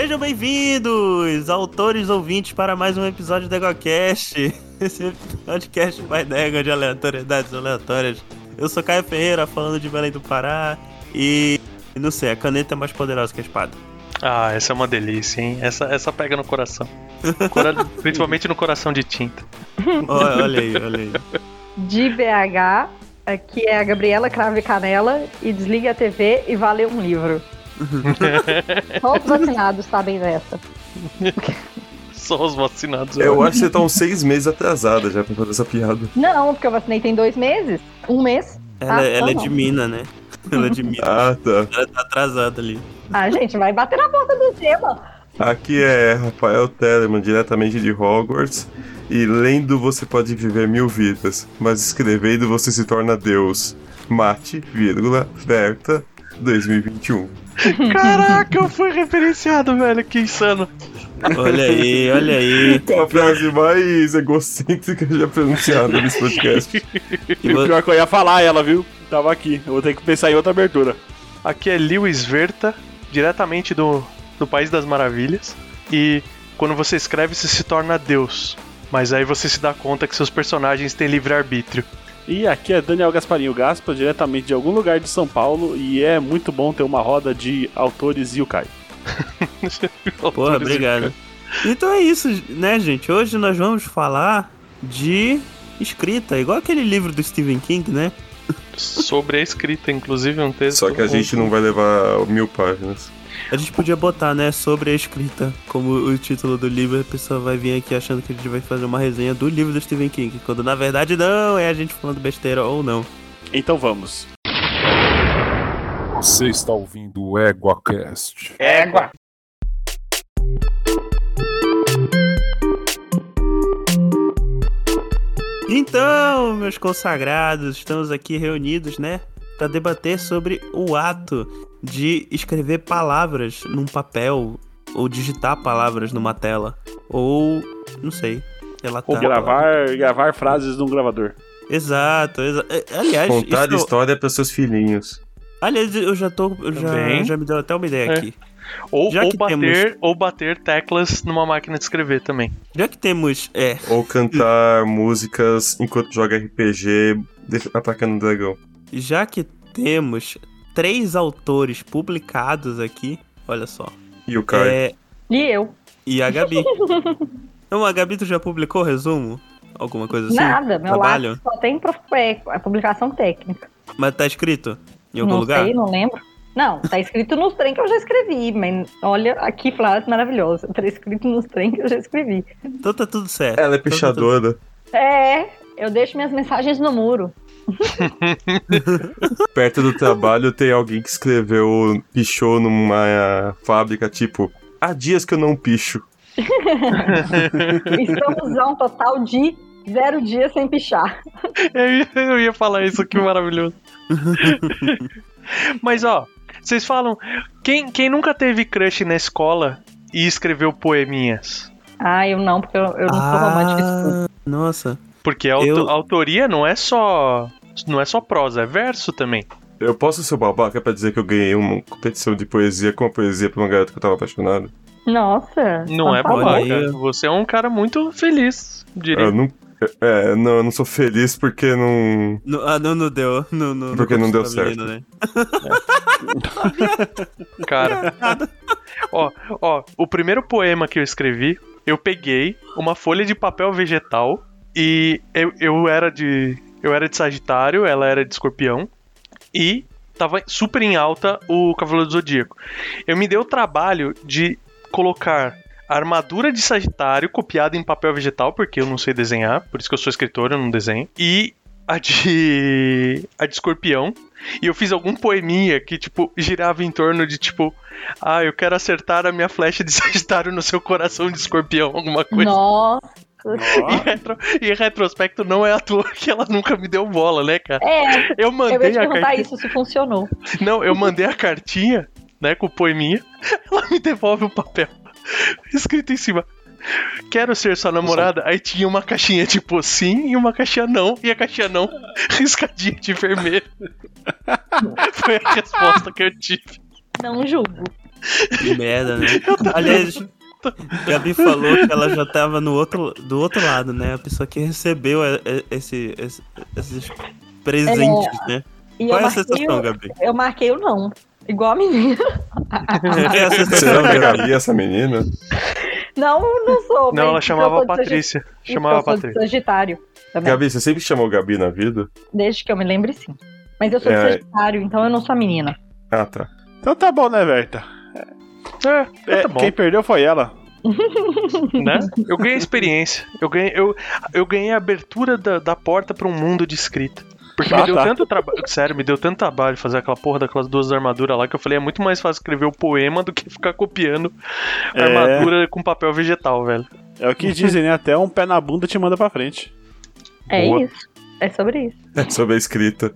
Sejam bem-vindos, autores ouvintes, para mais um episódio do EgoCast. Esse podcast vai Dega de aleatoriedades aleatórias. Eu sou Caio Ferreira, falando de Belém do Pará. E não sei, a caneta é mais poderosa que a espada. Ah, essa é uma delícia, hein? Essa, essa pega no coração. Cora- Principalmente no coração de tinta. Olha, olha aí, olha aí. de BH, aqui é a Gabriela Crave Canela, e desligue a TV e vale um livro. Só os vacinados sabem dessa. Só os vacinados. Eu acho que você tá uns seis meses atrasada já pra fazer essa piada. Não, porque eu vacinei tem dois meses. Um mês. Ela, Ah, ela é de. Mina, né? Ela é de Mina. Ah, tá. Ela tá atrasada ali. Ah, gente, vai bater na porta do tema. Aqui é Rafael Telemann, diretamente de Hogwarts. E lendo você pode viver mil vidas, mas escrevendo você se torna Deus. Mate, vírgula, Verta, 2021. Caraca, eu fui referenciado, velho. Que insano. Olha aí, olha aí. A frase mais egocêntrica já pronunciada nesse podcast. E vo- pior que eu ia falar ela, viu? Tava aqui. Eu vou ter que pensar em outra abertura. Aqui é Lewis Verta, diretamente do, do País das Maravilhas. E quando você escreve, você se torna Deus. Mas aí você se dá conta que seus personagens têm livre-arbítrio. E aqui é Daniel Gasparinho Gaspa, diretamente de algum lugar de São Paulo. E é muito bom ter uma roda de autores e o Caio. Porra, obrigado. Então é isso, né, gente? Hoje nós vamos falar de escrita, igual aquele livro do Stephen King, né? Sobre a escrita, inclusive, um texto. Só que a gente não vai levar mil páginas. A gente podia botar, né, sobre a escrita como o título do livro, a pessoa vai vir aqui achando que a gente vai fazer uma resenha do livro do Stephen King, quando na verdade não, é a gente falando besteira ou não. Então vamos. Você está ouvindo o EguaCast. Égua. Então, meus consagrados, estamos aqui reunidos, né, para debater sobre o ato de escrever palavras num papel ou digitar palavras numa tela ou não sei, relatar. Ou gravar, gravar frases num gravador. Exato, exa é, aliás, Contar isso- história para seus filhinhos. aliás, eu já tô, eu já, já me deu até uma ideia É. aqui. Ou, Já ou que bater, ou bater teclas numa máquina de escrever também. Já que temos, é, Ou cantar músicas enquanto joga RPG atacando o dragão. já que temos três autores publicados aqui, olha só. E o Caio. É, E eu. e a Gabi. Então, a Gabi, tu já publicou resumo? Alguma coisa assim? Nada. Meu Trabalho? lado só tem prof... é, a publicação técnica. Mas tá escrito em algum não lugar? sei, não lembro. Não, tá escrito nos trem que eu já escrevi, mas olha, aqui frase maravilhosa. Tá escrito nos trem que eu já escrevi. Então tá tudo certo. Ela é Então tá pichadora. É, eu deixo minhas mensagens no muro. Perto do trabalho tem alguém que escreveu, pichou numa fábrica, tipo, há dias que eu não picho. Estamos a um total de zero dias sem pichar. Eu ia, eu ia falar isso, que maravilhoso. Mas ó, vocês falam, quem, quem nunca teve crush na escola e escreveu poeminhas? Ah, eu não, porque eu, eu não sou romântica. Ah, nossa. Porque a, Eu- autoria não é só não é só prosa, é verso também. Eu posso ser babaca pra dizer que eu ganhei uma competição de poesia com uma poesia pra uma garota que eu tava apaixonado? Nossa. Não é babaca. Você é um cara muito feliz, diria. Eu não, é, não, eu não sou feliz porque não. No- ah, não, não deu. Não, não, Porque não deu conquistou a menina, né? Cara. ó, ó, o primeiro poema que eu escrevi, eu peguei uma folha de papel vegetal e eu, eu era de. Eu era de Sagitário, ela era de Escorpião. E tava super em alta o Cavaleiro do Zodíaco. Eu me dei o trabalho de colocar a armadura de Sagitário copiada em papel vegetal, porque eu não sei desenhar, por isso que eu sou escritor, eu não desenho. E a de. a de Escorpião. E eu fiz algum poeminha que, tipo, girava em torno de, tipo, ah, eu quero acertar a minha flecha de Sagitário no seu coração de escorpião, alguma coisa. Nossa. E, retro- e em retrospecto, não é à toa que ela nunca me deu bola, né, cara? É, Eu eu ia mandei te a perguntar cartinha. isso, se funcionou. Não, eu mandei a cartinha, né, com o poeminha. Ela me devolve o papel. Escrito em cima. Quero ser sua namorada. Aí tinha uma caixinha tipo sim e uma caixinha não. E a caixinha não, riscadinha de vermelho. Foi a resposta que eu tive. Não julgo. Que merda, né? Aliás, Gabi falou que ela já tava no outro, do outro lado, né? A pessoa que recebeu é, é, esse, esse- esses presentes, né? E Qual eu é a marquei sensação, o- Gabi? Eu marquei o não. Igual a menina. É a sensação, Será que é a Gabi? Essa menina? Não, não sou. Não, ela chamava de Patrícia. Chamava eu Patrícia. Sagitário também. Gabi, você sempre chamou Gabi na vida? Desde que eu me lembre, sim. Mas eu sou É. Sagitário, então eu não sou a menina. Ah, tá. Então tá bom, né, Verta? É, É, tá bom. Quem perdeu foi ela. né? Eu ganhei experiência. Eu ganhei, eu, eu ganhei a abertura da, da porta pra um mundo de escrita. Porque Ah, me deu tá. tanto trabalho. Sério, me deu tanto trabalho fazer aquela porra daquelas duas armaduras lá que eu falei, é muito mais fácil escrever o poema do que ficar copiando É. armadura com papel vegetal, velho. É o que dizem, né? Até um pé na bunda te manda pra frente. É Boa. isso. É sobre isso. É sobre a escrita.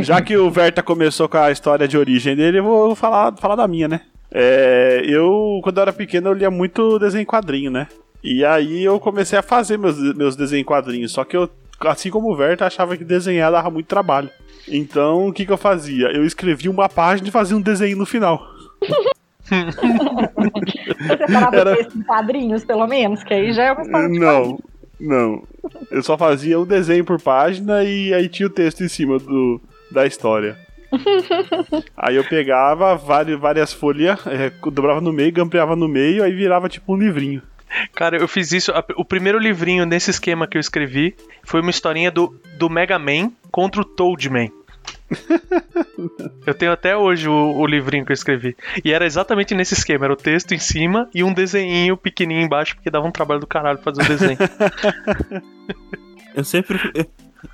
Já que o Verta começou com a história de origem dele, eu vou falar, falar da minha, né? É, eu, quando eu era pequeno, eu lia muito desenho em quadrinho, né? E aí eu comecei a fazer meus, meus desenhos em quadrinhos. Só que eu, assim como o Verta, achava que desenhar dava muito trabalho. Então, o que, que eu fazia? Eu escrevia uma página e fazia um desenho no final. Você parava Era- esses quadrinhos, pelo menos, que aí já é uma história de Não, não. Eu só fazia um desenho por página e aí tinha o texto em cima do, da história. aí eu pegava várias, várias folhas, é, dobrava no meio, grampeava no meio, aí virava tipo um livrinho. Cara, eu fiz isso. O primeiro livrinho nesse esquema que eu escrevi foi uma historinha do, do Mega Man contra o Toadman. eu tenho até hoje o, o livrinho que eu escrevi. E era exatamente nesse esquema: era o texto em cima e um desenhinho pequenininho embaixo, porque dava um trabalho do caralho fazer o desenho. Eu sempre.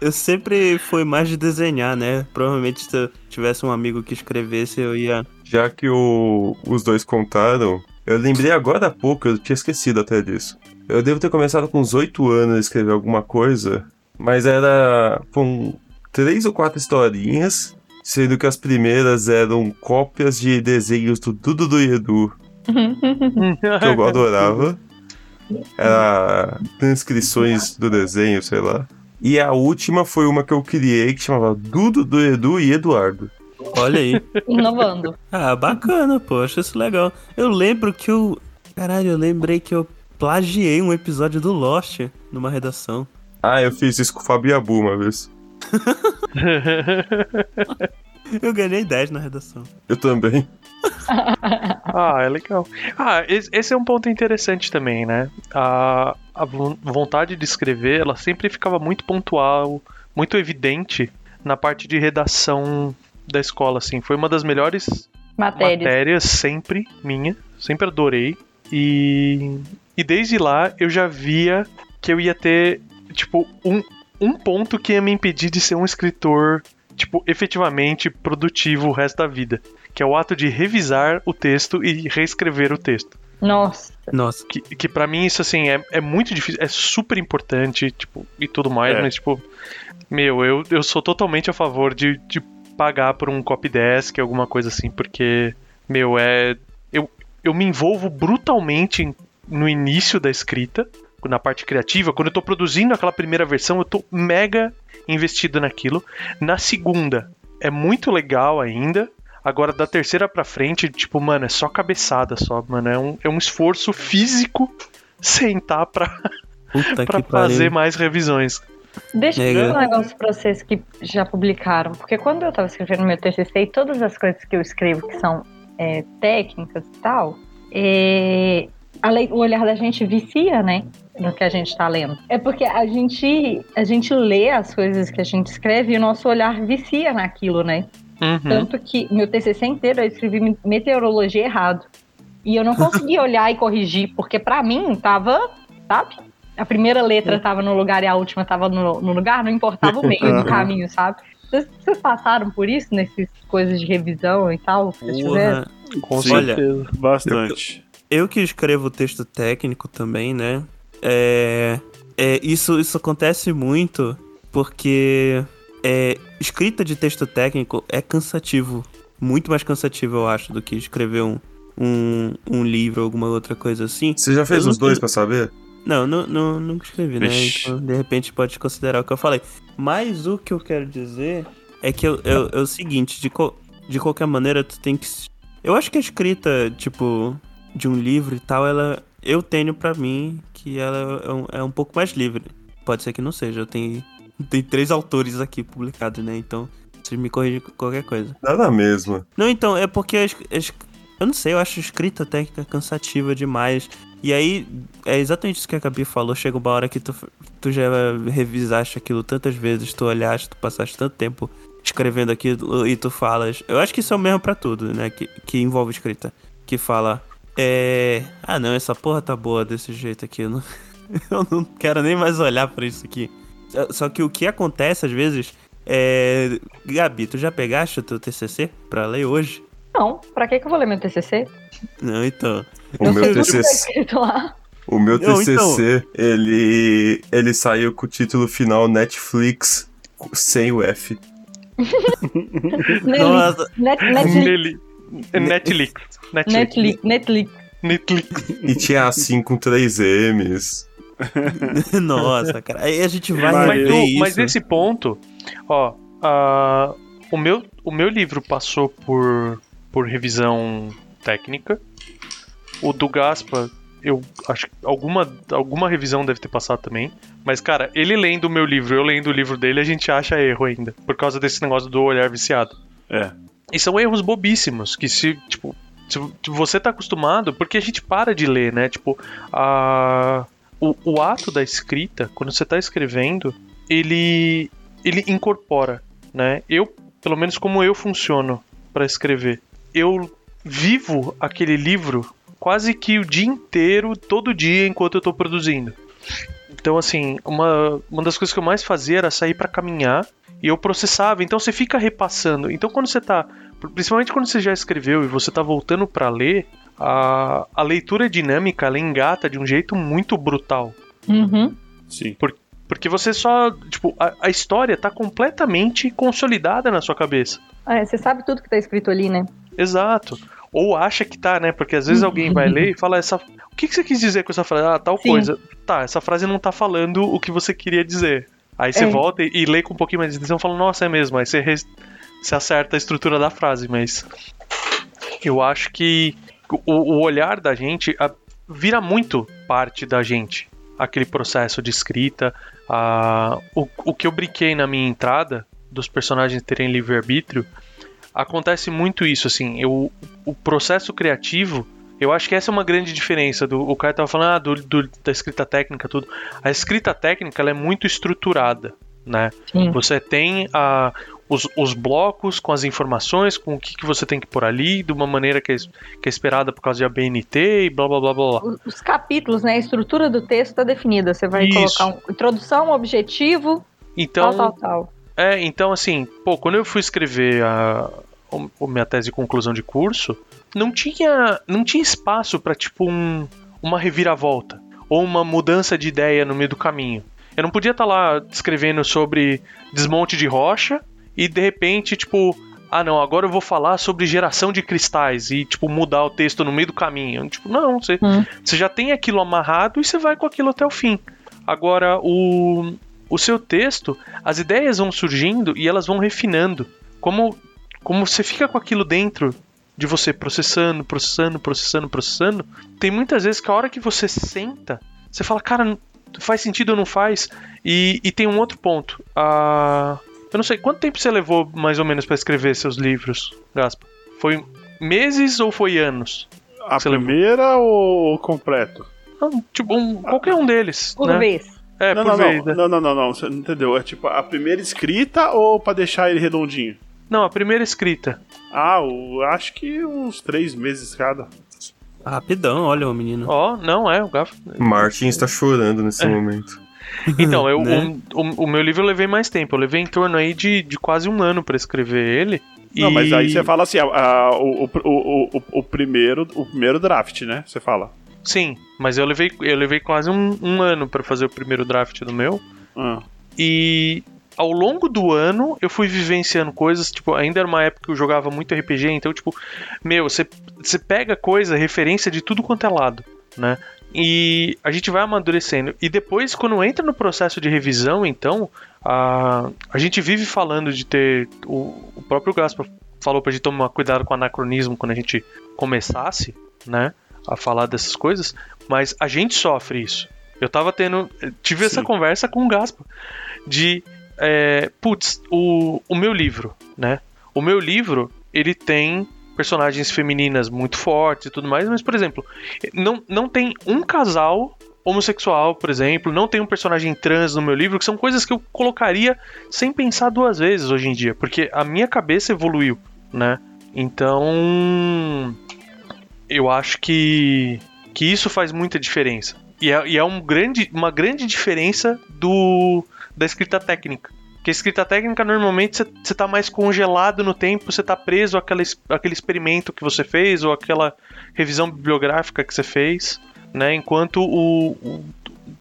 Eu- sempre fui mais de desenhar, né? Provavelmente se eu tivesse um amigo que escrevesse, eu ia. Já que o- os dois contaram, eu lembrei agora há pouco, eu tinha esquecido até disso. Eu devo ter começado com uns 8 anos a escrever alguma coisa, mas era. com três ou quatro historinhas, sendo que as primeiras eram cópias de desenhos do Dudu do Edu, que eu adorava. Era transcrições do desenho, sei lá. E a última foi uma que eu criei que chamava Dudu do Edu e Eduardo. Olha aí. Inovando. Ah, bacana, pô, acho isso legal. Eu lembro que eu. Caralho, eu lembrei que eu plagiei um episódio do Lost numa redação. Ah, eu fiz isso com o Fabiabu uma vez. Eu ganhei 10 na redação. Eu também. Ah, é legal. Ah, esse é um ponto interessante também, né? A, a vo- vontade de escrever, ela sempre ficava muito pontual, muito evidente na parte de redação da escola, assim. Foi uma das melhores Matérias. matérias sempre minha, sempre adorei. E, e desde lá eu já via que eu ia ter, tipo, um, um ponto que ia me impedir de ser um escritor, tipo, efetivamente produtivo o resto da vida. Que é o ato de revisar o texto e reescrever o texto. Nossa. Nossa. Que, que para mim isso, assim, é, é muito difícil, é super importante, tipo, e tudo mais, É. mas, tipo, meu, eu, eu sou totalmente a favor de, de pagar por um copy desk, alguma coisa assim, porque, meu, é. Eu, eu me envolvo brutalmente no início da escrita, na parte criativa, quando eu tô produzindo aquela primeira versão, eu tô mega investido naquilo. Na segunda, é muito legal ainda. Agora, da terceira pra frente, tipo, mano, é só cabeçada só, mano. É um, é um esforço físico sentar pra, Puta pra pariu. fazer mais revisões. Deixa eu um negócio pra vocês que já publicaram. Porque quando eu tava escrevendo meu TCC e todas as coisas que eu escrevo que são é, técnicas e tal, é, a lei- o olhar da gente vicia, né? No que a gente tá lendo. É porque a gente, a gente lê as coisas que a gente escreve e o nosso olhar vicia naquilo, né? Uhum. Tanto que meu TCC inteiro eu escrevi meteorologia errado. E eu não conseguia olhar e corrigir, porque pra mim tava, sabe? A primeira letra tava no lugar e a última tava no, no lugar, não importava o meio do caminho, sabe? Vocês, vocês passaram por isso nessas coisas de revisão e tal? vocês tiveram? Porra. Com Sim. Olha, certeza. Bastante. Eu que escrevo texto técnico também, né? É, é, isso, isso acontece muito porque é, escrita de texto técnico é cansativo. Muito mais cansativo, eu acho, do que escrever um, um, um livro ou alguma outra coisa assim. Você já fez Eu os dois pra saber? Não, não, não, nunca escrevi, né? Então, de repente pode considerar o que eu falei. Mas o que eu quero dizer é que eu- eu- é o seguinte, de, co- de qualquer maneira, tu tem que Eu acho que a escrita, tipo, de um livro e tal, ela. Eu tenho pra mim que ela é um, é um pouco mais livre. Pode ser que não seja. Eu tenho, tem três autores aqui publicados, né? Então, vocês me corrigem qualquer coisa. Dá na mesma. Não, então, é porque eu não sei, eu acho escrita técnica cansativa demais. E aí, é exatamente isso que a Gabi falou. Chega uma hora que tu, tu já revisaste aquilo tantas vezes, tu olhaste, tu passaste tanto tempo escrevendo aquilo e tu falas. Eu acho que isso é o mesmo pra tudo, né? Que, que envolve escrita. Que fala. É. Ah, não, essa porra tá boa desse jeito aqui. Eu não, eu não quero nem mais olhar pra isso aqui. Só- Só que o que acontece às vezes é. Gabi, tu já pegaste o teu TCC pra ler hoje? Não, pra que, que eu vou ler meu TCC? Não, então. O eu meu tá TCC, lá. o meu Não, então. TCC ele, ele saiu com o título final Netflix sem o F. Nossa, Net, Netflix. Netflix. Netflix. Netflix. Netflix. Netflix. E tinha assim com três M's. nossa, cara. Aí a gente vai Mas o- isso. mas nesse ponto, ó, a- o, meu, o meu livro passou por, por revisão técnica. O do Gaspa, eu acho que alguma, alguma revisão deve ter passado também. Mas, cara, ele lendo o meu livro, eu lendo o livro dele, a gente acha erro ainda. Por causa desse negócio do olhar viciado. É. E são erros bobíssimos, que se, tipo, se você tá acostumado, porque a gente para de ler, né? Tipo, a, o, o ato da escrita, quando você tá escrevendo, ele, ele incorpora, né? Eu, pelo menos como eu funciono para escrever, eu vivo aquele livro quase que o dia inteiro, todo dia, enquanto eu tô produzindo. Então, assim, uma, uma das coisas que eu mais fazia era sair para caminhar e eu processava. Então você fica repassando. Então quando você tá. Principalmente quando você já escreveu e você tá voltando para ler, a, a leitura dinâmica ela engata de um jeito muito brutal. Uhum. Sim. Porque você só. Tipo, a, a história tá completamente consolidada na sua cabeça. É, você sabe tudo que tá escrito ali, né? Exato. Ou acha que tá, né? Porque às vezes alguém vai ler e fala essa. O que, que você quis dizer com essa frase? Ah, tal Sim. coisa. Tá, essa frase não tá falando o que você queria dizer. Aí você É. volta e, e lê com um pouquinho mais de atenção e fala, nossa, é mesmo. Aí você, res- você acerta a estrutura da frase, mas. Eu acho que o, o olhar da gente a- vira muito parte da gente. Aquele processo de escrita. a- o, o que eu brinquei na minha entrada, dos personagens terem livre-arbítrio, acontece muito isso, assim. Eu, o processo criativo, eu acho que essa é uma grande diferença. Do, o cara tava falando ah, do, do- da escrita técnica, tudo. A escrita técnica ela é muito estruturada, né? Sim. Você tem a, os, os blocos com as informações, com o que, que você tem que pôr ali, de uma maneira que é, que é esperada por causa de ABNT e blá blá blá blá. Os, os capítulos, né? A estrutura do texto tá definida. Você vai Isso. colocar um, introdução, objetivo, Então, tal, tal, tal. É, então assim, pô, quando eu fui escrever a, o minha tese de conclusão de curso, não tinha, não tinha espaço pra tipo um, uma reviravolta ou uma mudança de ideia no meio do caminho. Eu não podia estar lá escrevendo sobre desmonte de rocha e de repente, tipo, ah não, agora eu vou falar sobre geração de cristais e tipo mudar o texto no meio do caminho. Tipo, não, você, Hum. você já tem aquilo amarrado e você vai com aquilo até o fim. Agora, o, o seu texto, as ideias vão surgindo e elas vão refinando. Como, como você fica com aquilo dentro de você, processando, processando, processando, processando, tem muitas vezes que a hora que você senta, você fala, cara, faz sentido ou não faz? E, e tem um outro ponto. Ah, eu não sei, quanto tempo você levou mais ou menos para escrever seus livros, Gaspa? Foi meses ou foi anos? A primeira ou o completo? Não, tipo, um- qualquer um deles. Por né? vez. É, não, por não, vez. não, né? não, não, não, não, você não entendeu. É tipo a primeira escrita ou pra deixar ele redondinho? Não, a primeira escrita. Ah, o- acho que uns três meses cada. Rapidão, olha o menino. Ó, não é, o Gaf. Martin está chorando É. nesse momento. Então, eu, Né? o, o- o meu livro eu levei mais tempo. Eu levei em torno aí de, de quase um ano pra escrever ele. Não, e- mas aí você fala assim, a- a- o, o, o, primeiro, o primeiro draft, né? Você fala. Sim, mas eu levei, eu levei quase um, um ano pra fazer o primeiro draft do meu. Ah, E ao longo do ano eu fui vivenciando coisas, tipo, ainda era uma época que eu jogava muito RPG, então, tipo, meu, você pega coisa, referência de tudo quanto é lado, né? E a gente vai amadurecendo. E depois, quando entra no processo de revisão, então, a, a gente vive falando de ter. O, o próprio Gaspar falou pra gente tomar cuidado com o anacronismo quando a gente começasse, né, a falar dessas coisas, mas a gente sofre isso. Eu tava tendo. Tive essa Sim. conversa com o Gaspa de. É, putz, o, o meu livro, né? O meu livro, ele tem personagens femininas muito fortes e tudo mais, mas, por exemplo, não, não tem um casal homossexual, por exemplo, não tem um personagem trans no meu livro, que são coisas que eu colocaria sem pensar duas vezes hoje em dia, porque a minha cabeça evoluiu, né? Então, eu acho que, que isso faz muita diferença. E é, e é um grande, uma grande diferença do da escrita técnica. Porque a escrita técnica, normalmente, você- você tá mais congelado no tempo, você tá preso àquela, àquele experimento que você fez, ou aquela revisão bibliográfica que você fez, né? Enquanto o,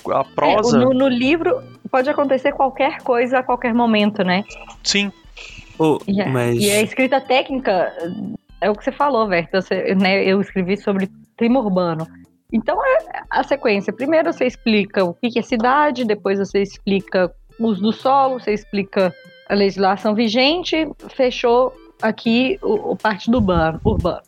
o- a prosa... É, no, no livro pode acontecer qualquer coisa a qualquer momento, né? Sim, E, a- mas. e a escrita técnica é o que você falou, Verta. Você- né, eu escrevi sobre clima urbano. Então é a sequência. Primeiro você explica o que é cidade, depois você explica uso do solo, você explica a legislação vigente, fechou aqui o, o parte do urbano, urbano.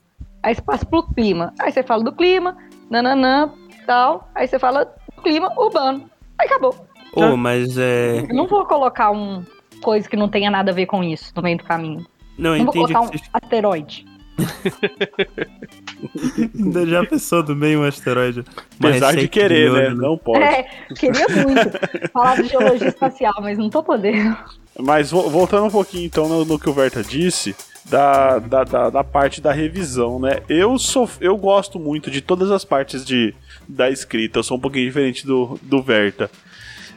Aí você passa pro clima. Aí você fala do clima, nananã, tal. Aí você fala do clima urbano. Aí acabou. Pô, mas é. Eu não vou colocar um coisa que não tenha nada a ver com isso no meio do caminho. Não, eu Não vou entendi colocar um que vocês asteroide. Ainda já pensou do meio um asteroide. Apesar de querer, né? olho, Não pode. É, queria muito falar de geologia espacial, mas não tô podendo. Mas vo- voltando um pouquinho então no, no que o Verta disse, da, da, da, da parte da revisão, né? Eu sou eu gosto muito de todas as partes de, da escrita, eu sou um pouquinho diferente do, do Verta.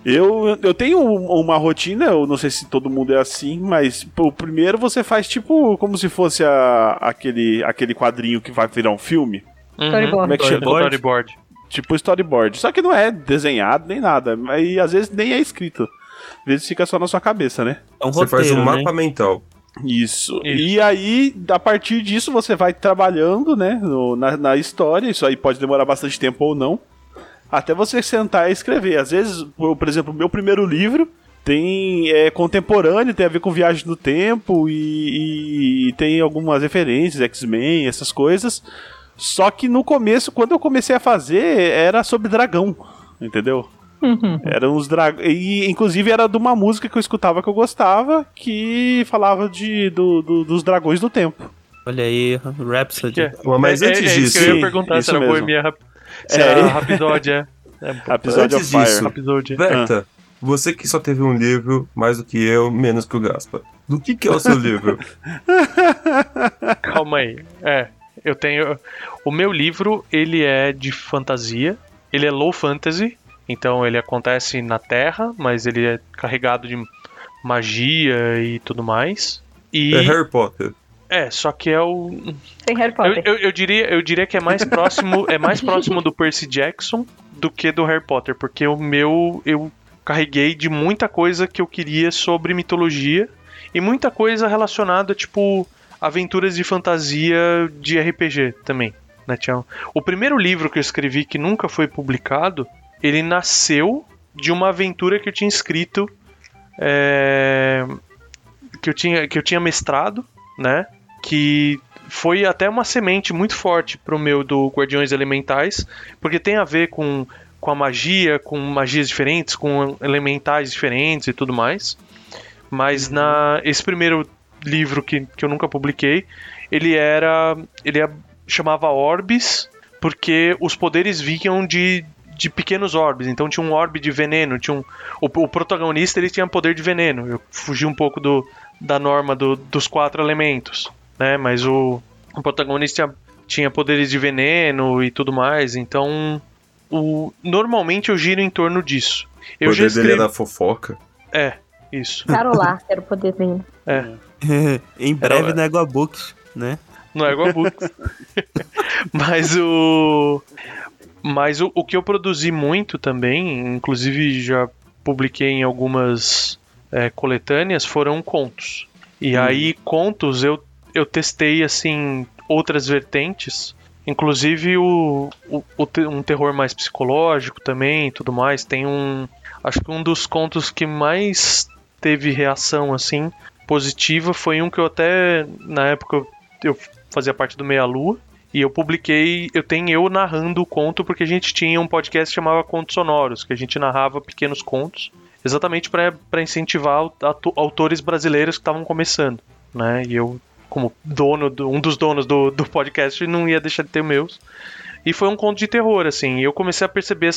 Eu, eu tenho um- uma rotina, eu não sei se todo mundo é assim, mas pô, primeiro você faz tipo como se fosse a- aquele, aquele quadrinho que vai virar um filme. Uhum. Storyboard. Como é que chama? Storyboard? Storyboard. Tipo storyboard. Só que não é desenhado nem nada. E às vezes nem é escrito. Às vezes fica só na sua cabeça, né? É um Você faz um roteiro, né? mapa mental. Isso. Isso. E aí, a partir disso, você vai trabalhando, né, no- na, na história. Isso aí pode demorar bastante tempo ou não. Até você sentar e escrever. Às vezes, por, por exemplo, o meu primeiro livro tem é contemporâneo, tem a ver com viagem no tempo e, e tem algumas referências, X-Men, essas coisas. Só que no começo, quando eu comecei a fazer, era sobre dragão, entendeu? Eram os dragões. E inclusive era de uma música que eu escutava que eu gostava, que falava de, do- do- dos dragões do tempo. Olha aí, Rhapsody. É? Mas É- antes é, é isso disso, que eu ia perguntar isso se era mesmo. Bohemia. É. era Rhapsody, é. É, Episódio Antes of Fire. disso, Rhapsody. Berta, você que só teve um livro, mais do que eu, menos que o Gaspa. Do que, que é o seu livro? Calma aí. É, eu tenho. O meu livro, ele é de fantasia. Ele é low fantasy. Então ele acontece na Terra, mas ele é carregado de magia e tudo mais. E É Harry Potter. É, só que é o. Sem Harry Eu, Potter. eu, eu diria, eu diria que é mais próximo, é mais próximo do Percy Jackson do que do Harry Potter, porque o meu eu carreguei de muita coisa que eu queria sobre mitologia e muita coisa relacionada tipo aventuras de fantasia de RPG também, né, Tião? O primeiro livro que eu escrevi que nunca foi publicado, ele nasceu de uma aventura que eu tinha escrito é, que eu tinha que eu tinha mestrado, né? Que foi até uma semente muito forte pro meu do Guardiões Elementais, porque tem a ver com, com a magia, com magias diferentes, com elementais diferentes e tudo mais. Mas na esse primeiro livro que, que eu nunca publiquei, ele era ele é- chamava Orbes, porque os poderes vinham de de pequenos orbes, então tinha um orbe de veneno, tinha um, o, o protagonista ele tinha poder de veneno. Eu fugi um pouco do, da norma do- dos quatro elementos, né? Mas o, o protagonista tinha, tinha poderes de veneno e tudo mais, então o, normalmente eu giro em torno disso. O Eu já poder dele é escrevi. da fofoca. É, isso. Carolar, era o poder dele. em breve Era- na Égua Books, né? Não é igual a Books. Mas o. Mas o, o que eu produzi muito também, inclusive já publiquei em algumas é, coletâneas, foram contos. E aí, contos, eu, eu testei, assim, outras vertentes. Inclusive o, o, o um terror mais psicológico também tudo mais. Tem um. Acho que um dos contos que mais teve reação, assim, positiva foi um que eu até, na época, eu, eu fazia parte do Meia Lua. E eu publiquei, eu tenho eu narrando o conto, porque a gente tinha um podcast que chamava Contos Sonoros, que a gente narrava pequenos contos, exatamente para incentivar autores brasileiros que estavam começando, né? E eu, como dono, do, um dos donos do, do podcast, não ia deixar de ter meus. E foi um conto de terror, assim. E eu comecei a perceber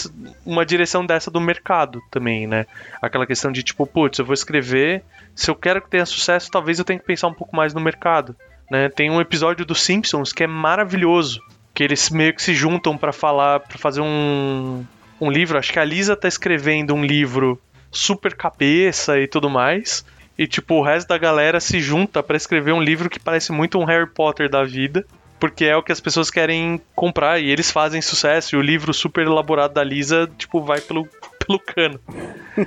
uma direção dessa do mercado também, né? Aquela questão de tipo, putz, eu vou escrever, se eu quero que tenha sucesso, talvez eu tenha que pensar um pouco mais no mercado. Né? Tem um episódio dos Simpsons que é maravilhoso, que eles meio que se juntam para falar, para fazer um, um livro. Acho que a Lisa tá escrevendo um livro super cabeça e tudo mais. E tipo, o resto da galera se junta para escrever um livro que parece muito um Harry Potter da vida, porque é o que as pessoas querem comprar e eles fazem sucesso. E o livro super elaborado da Lisa, tipo, vai pelo, pelo cano.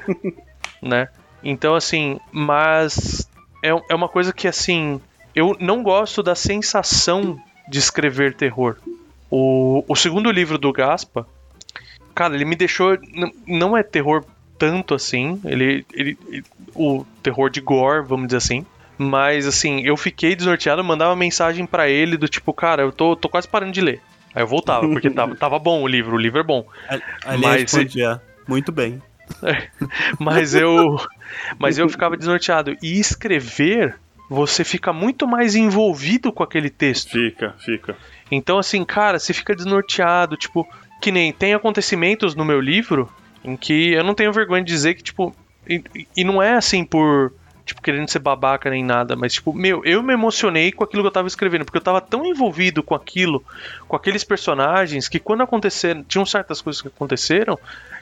né? Então, assim, mas é, é uma coisa que, assim, eu não gosto da sensação de escrever terror. O, o segundo livro do Gaspa, cara, ele me deixou. Não é terror tanto assim. Ele, ele, ele, o terror de gore, vamos dizer assim. Mas assim, eu fiquei desnorteado, mandava mensagem para ele do tipo, cara, eu tô, tô quase parando de ler. Aí eu voltava, porque tava, tava bom o livro, o livro é bom. Ali mas respondia, muito bem. mas eu mas eu ficava desnorteado. E escrever você fica muito mais envolvido com aquele texto. Fica, fica. Então, assim, cara, você fica desnorteado, tipo, que nem tem acontecimentos no meu livro em que eu não tenho vergonha de dizer que, tipo, e, e não é assim por, tipo, querendo ser babaca nem nada, mas, tipo, meu, eu me emocionei com aquilo que eu tava escrevendo, porque eu tava tão envolvido com aquilo, com aqueles personagens, que quando aconteceram, tinham certas coisas que aconteceram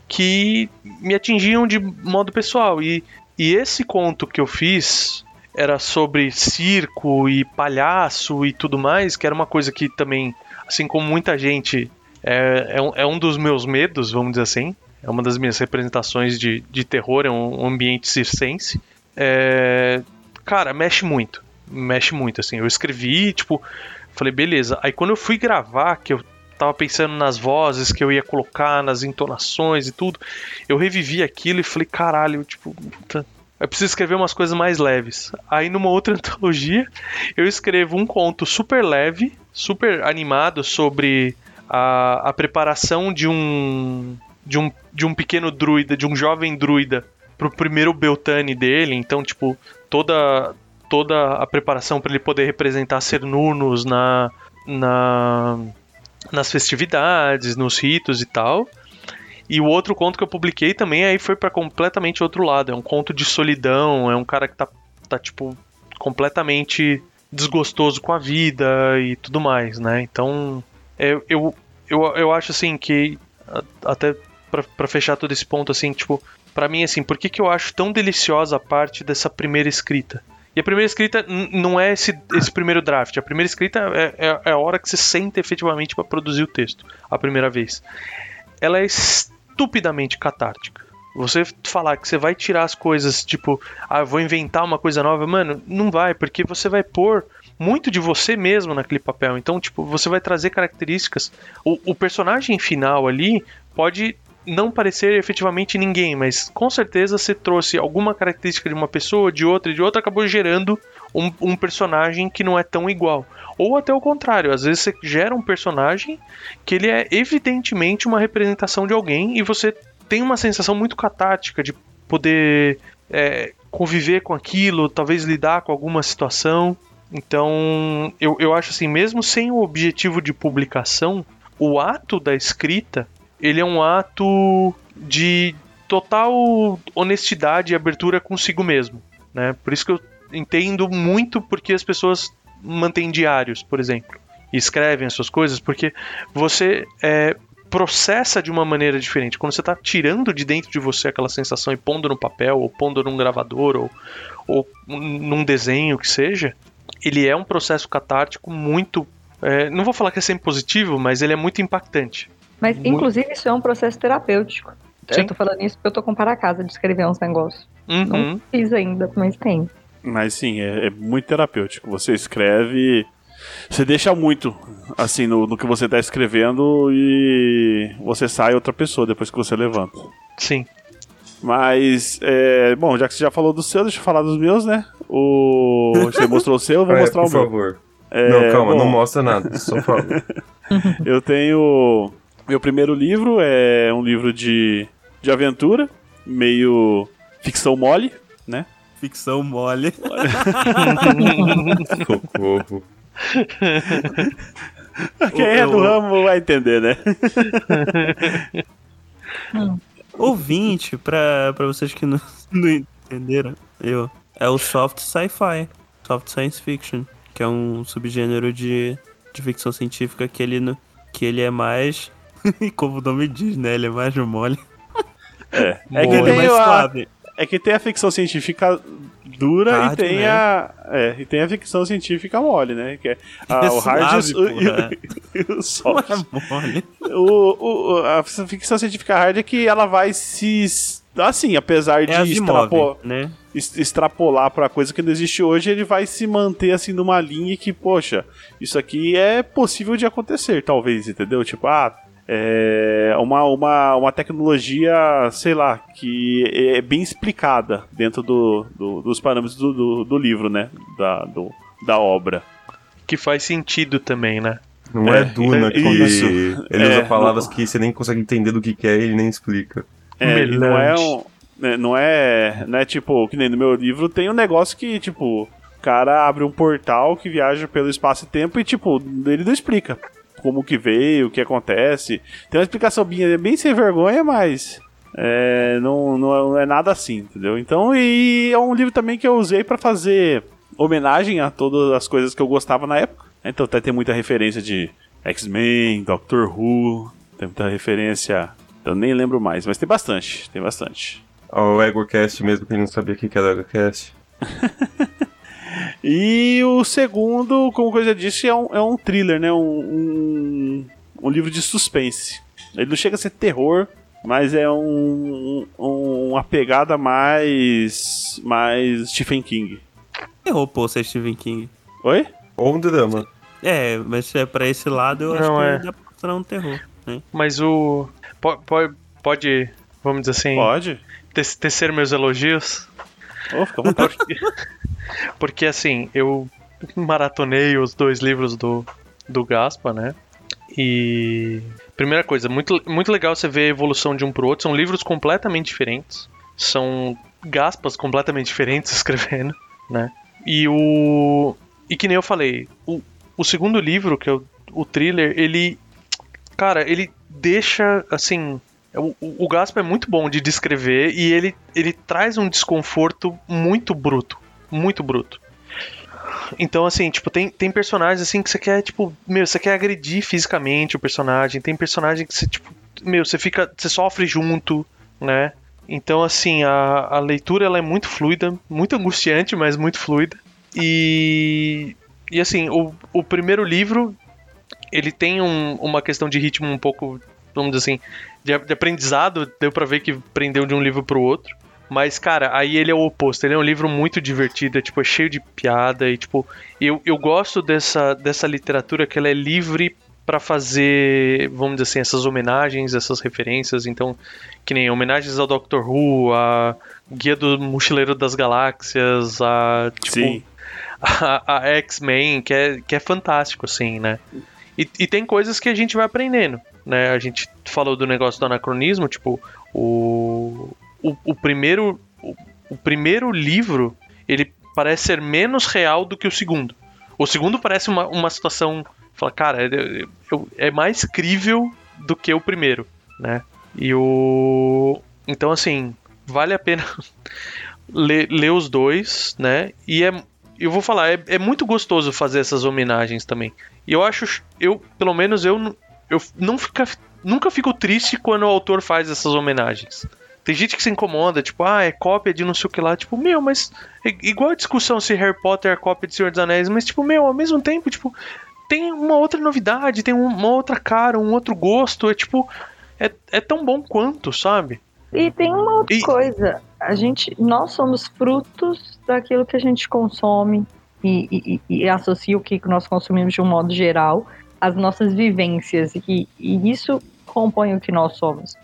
que me atingiam de modo pessoal. E, e esse conto que eu fiz, era sobre circo e palhaço e tudo mais, que era uma coisa que também, assim como muita gente, é, é, um, é um dos meus medos, vamos dizer assim. É uma das minhas representações de, de terror, é um ambiente circense. É, cara, mexe muito. Mexe muito, assim. Eu escrevi, tipo, falei, beleza. Aí quando eu fui gravar, que eu tava pensando nas vozes que eu ia colocar, nas entonações e tudo, eu revivi aquilo e falei, caralho, tipo, eu preciso escrever umas coisas mais leves. Aí numa outra antologia, eu escrevo um conto super leve, super animado sobre a, a preparação de um, de um de um pequeno druida, de um jovem druida pro primeiro Beltane dele, então tipo, toda toda a preparação para ele poder representar Cernurnos na na nas festividades, nos ritos e tal. E o outro conto que eu publiquei também aí foi para completamente outro lado. É um conto de solidão, é um cara que tá, tá tipo, completamente desgostoso com a vida e tudo mais, né? Então, eu, eu, eu, eu acho assim que, até para fechar todo esse ponto, assim, tipo, para mim, assim, por que, que eu acho tão deliciosa a parte dessa primeira escrita? E a primeira escrita não é esse, esse primeiro draft. A primeira escrita é, é, é a hora que você senta efetivamente para produzir o texto, a primeira vez. Ela é estupidamente catártica. Você falar que você vai tirar as coisas, tipo, ah, vou inventar uma coisa nova, mano, não vai, porque você vai pôr muito de você mesmo naquele papel. Então, tipo, você vai trazer características. O, o personagem final ali pode não parecer efetivamente ninguém, mas com certeza você trouxe alguma característica de uma pessoa, de outra, de outra, acabou gerando um, um, personagem que não é tão igual. Ou até o contrário, às vezes você gera um personagem que ele é evidentemente uma representação de alguém e você tem uma sensação muito catártica de poder é, conviver com aquilo, talvez lidar com alguma situação. Então, eu, eu acho assim, mesmo sem o objetivo de publicação, o ato da escrita, ele é um ato de total honestidade e abertura consigo mesmo, né? Por isso que eu entendo muito porque as pessoas mantêm diários, por exemplo, e escrevem as suas coisas, porque você é, processa de uma maneira diferente. Quando você está tirando de dentro de você aquela sensação e pondo no papel, ou pondo num gravador, ou, ou num desenho que seja, ele é um processo catártico muito. É, não vou falar que é sempre positivo, mas ele é muito impactante. Mas, muito... inclusive, isso é um processo terapêutico. Sim. Eu tô falando isso porque eu tô com para casa de escrever uns negócios. Uhum. Não fiz ainda, mas tem. Mas sim, é, é, muito terapêutico. Você escreve. Você deixa muito, assim, no, no que você está escrevendo e você sai outra pessoa depois que você levanta. Sim. Mas, é, bom, já que você já falou dos seus, deixa eu falar dos meus, né? O... Você mostrou o seu, eu vou É, mostrar por o meu. favor. É, não, calma, bom, não mostra nada, só fala. Eu tenho. Meu primeiro livro é um livro de, de aventura, meio ficção mole, né? Ficção mole. Socorro. Quem é do ramo vai entender, né? Ouvinte, pra, pra vocês que não, não entenderam, eu. É o soft sci-fi, soft science fiction, que é um subgênero de, de ficção científica que ele, que ele é mais. Como o nome diz, né? Ele é mais mole. É, é que tem mais a, suave. é que tem a ficção científica dura Hard, e tem né? a é, e tem a ficção científica mole, né? Que é a, o hard e o- Suave, e o- e o Não soft. é mole. O, o- a ficção científica hard é que ela vai se. Assim, apesar de É Asimov, extrapo- né? extrapolar pra coisa que não existe hoje, ele vai se manter assim numa linha que, poxa, isso aqui é possível de acontecer, talvez, entendeu? Tipo, ah, é uma, uma, uma tecnologia, sei lá, que é bem explicada dentro do, do- dos parâmetros do, do, do livro, né? Da, do, da obra. Que faz sentido também, né? Não é, É, Duna que isso. ele É, usa palavras que você nem consegue entender do que, que é e ele nem explica. É, não é um. né, Não é, não é tipo, que nem no meu livro tem um negócio que, tipo, o cara abre um portal que viaja pelo espaço e tempo e, tipo, ele não explica como que veio, o que acontece. Tem uma explicação bem, bem sem vergonha, mas é, não, não, é, não é nada assim, entendeu? Então, e é um livro também que eu usei pra fazer homenagem a todas as coisas que eu gostava na época. Então até tem muita referência de X-Men, Doctor Who, tem muita referência. Eu nem lembro mais, mas tem bastante, tem bastante. O EgoCast mesmo, que ele não sabia o que que era o EgoCast. E o segundo, como eu já disse, é um, é um thriller, né? Um, um, um livro de suspense. Ele não chega a ser terror, mas é um, um- uma pegada mais. mais Stephen King. Errou, pô, você é Stephen King. Oi? Ou um drama. É, mas se é pra esse lado, eu acho Não, que é. dá pra mostrar um terror, né? Mas o. po- po- Pode, vamos dizer assim, Pode? te- tecer meus elogios? Oh, fica à vontade. Porque assim, eu maratonei os dois livros do, do Gaspa, né? E. Primeira coisa, muito, muito legal você ver a evolução de um pro outro. São livros completamente diferentes. São Gaspas completamente diferentes escrevendo, né? E o. E que nem eu falei, o, o segundo livro, que é o, o thriller, ele. Cara, ele deixa assim. O, o Gaspa é muito bom de descrever e ele, ele traz um desconforto muito bruto. Muito bruto. Então, assim, tipo, tem, tem personagens assim que você quer, tipo, meu, você quer agredir fisicamente o personagem. Tem personagem que você, tipo, meu, você fica. Você sofre junto, né? Então, assim, a, a leitura ela é muito fluida, muito angustiante, mas muito fluida. E. E assim, o, o primeiro livro, ele tem um- uma questão de ritmo um pouco, vamos dizer assim, de, de aprendizado. Deu pra ver que prendeu de um livro pro outro. Mas, cara, aí ele é o oposto. Ele é um livro muito divertido, é, tipo, é cheio de piada. E, tipo, eu, eu gosto dessa, dessa literatura que ela é livre pra fazer, vamos dizer assim, essas homenagens, essas referências. Então, que nem homenagens ao Doctor Who, a Guia do Mochileiro das Galáxias, a, tipo, Sim. a, a X-Men, que é, que é fantástico, assim, né? E, e tem coisas que a gente vai aprendendo, né? A gente falou do negócio do anacronismo, tipo, o, o, o primeiro o, o primeiro livro, ele parece ser menos real do que o segundo. O segundo parece uma, uma situação, fala, cara, é, mais crível do que o primeiro, né? E o então assim, vale a pena ler, ler os dois, né? E é eu vou falar, é, é muito gostoso fazer essas homenagens também. E eu acho, eu, pelo menos eu, eu não fica, nunca fico triste quando o autor faz essas homenagens. Tem gente que se incomoda, tipo, ah, é cópia de não sei o que lá. Tipo, meu, mas. é igual a discussão se Harry Potter é cópia de Senhor dos Anéis, mas, tipo, meu, ao mesmo tempo, tipo, tem uma outra novidade, tem um- uma outra cara, um outro gosto. É tipo. É, é tão bom quanto, sabe? E tem uma outra E- coisa. A gente, nós somos frutos daquilo que a gente consome e, e- e- e associa o que nós consumimos de um modo geral às nossas vivências. E, e isso compõe o que nós somos.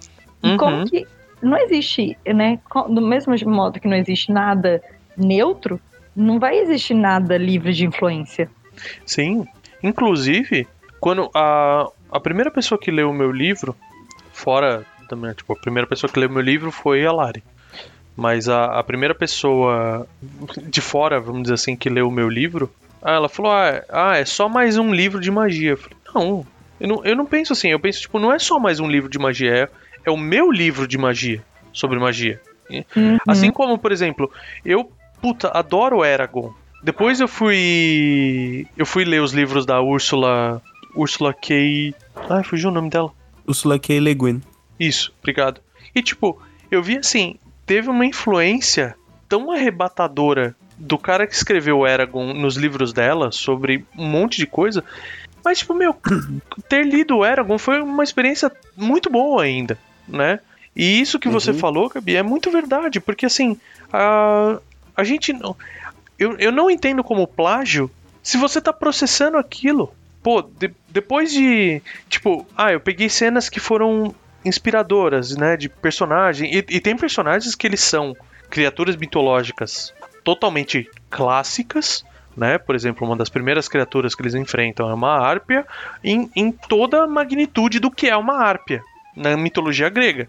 E Uhum. como que não existe, né? Do mesmo modo que não existe nada neutro, não vai existir nada livre de influência. Sim. Inclusive, quando a, a primeira pessoa que leu o meu livro, fora também, tipo, a primeira pessoa que leu o meu livro foi a Lari. Mas a, a primeira pessoa de fora, vamos dizer assim, que leu o meu livro, ah, ela falou: ah, ah, é só mais um livro de magia. Eu falei, não, eu não, eu não penso assim, eu penso, tipo, não é só mais um livro de magia, é, é o meu livro de magia sobre magia. Uhum. Assim como, por exemplo, eu, puta, adoro Eragon. Depois eu fui. Eu fui ler os livros da Úrsula. Úrsula K. Ai, fugiu o nome dela. Ursula K. Le Guin. Isso, obrigado. E tipo, eu vi assim, teve uma influência tão arrebatadora do cara que escreveu Eragon nos livros dela sobre um monte de coisa. Mas, tipo, meu, ter lido o Eragon foi uma experiência muito boa ainda, né? E isso que você Uhum. falou, Gabi, é muito verdade, porque assim, a, a gente não. Eu, eu não entendo como plágio se você tá processando aquilo. Pô, de- depois de. Tipo, ah, eu peguei cenas que foram inspiradoras, né? De personagem. E, e tem personagens que eles são criaturas mitológicas totalmente clássicas, né? Por exemplo, uma das primeiras criaturas que eles enfrentam é uma árpia, em, em toda a magnitude do que é uma árpia na mitologia grega.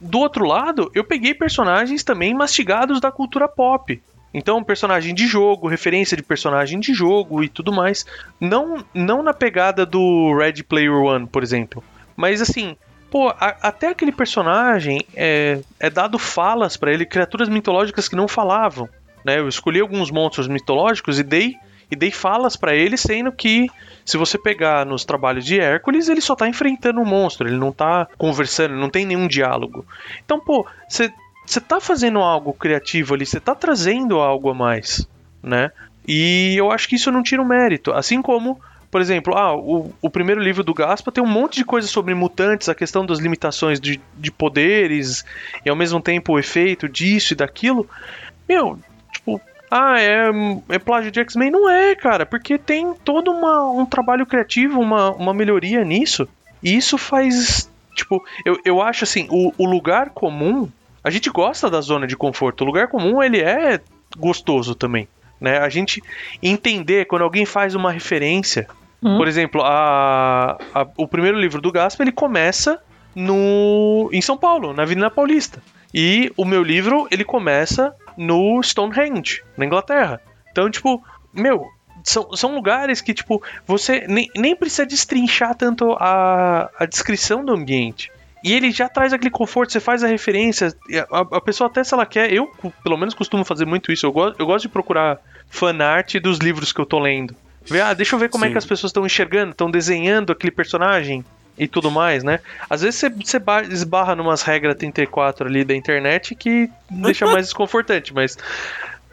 Do outro lado, eu peguei personagens também mastigados da cultura pop. Então, personagem de jogo, referência de personagem de jogo e tudo mais. Não, não na pegada do Red Player One, por exemplo. Mas assim, pô, a- até aquele personagem é, é dado falas pra ele, criaturas mitológicas que não falavam. Né? Eu escolhi alguns monstros mitológicos e dei, e dei falas pra ele, sendo que se você pegar nos trabalhos de Hércules, ele só tá enfrentando um monstro, ele não tá conversando, não tem nenhum diálogo. Então, pô, você tá fazendo algo criativo ali, você tá trazendo algo a mais, né? E eu acho que isso não tira o mérito. Assim como, por exemplo, ah, o, o primeiro livro do Gaspa tem um monte de coisa sobre mutantes, a questão das limitações de, de poderes, e ao mesmo tempo o efeito disso e daquilo. Meu, ah, é, é plágio de X-Men? Não é, cara, porque tem todo uma, um trabalho criativo, uma, uma melhoria nisso. E isso faz. Tipo, eu, eu acho assim, o, o lugar comum. A gente gosta da zona de conforto. O lugar comum, ele é gostoso também. Né? A gente entender quando alguém faz uma referência. Hum. Por exemplo, a, a- o primeiro livro do Gaspa ele começa no em São Paulo, na Avenida Paulista. E o meu livro ele começa no Stonehenge, na Inglaterra. Então, tipo, meu, são, são lugares que, tipo, você nem, nem precisa destrinchar tanto a, a descrição do ambiente. E ele já traz aquele conforto, você faz a referência. A, a pessoa, até se ela quer, eu pelo menos costumo fazer muito isso. Eu, gosto eu gosto de procurar fanart dos livros que eu tô lendo. Ver, ah, deixa eu ver como é Sim. que as pessoas estão enxergando, estão desenhando aquele personagem e tudo mais, né? Às vezes você, você ba- esbarra numas regras 34 ali da internet que deixa mais desconfortante, mas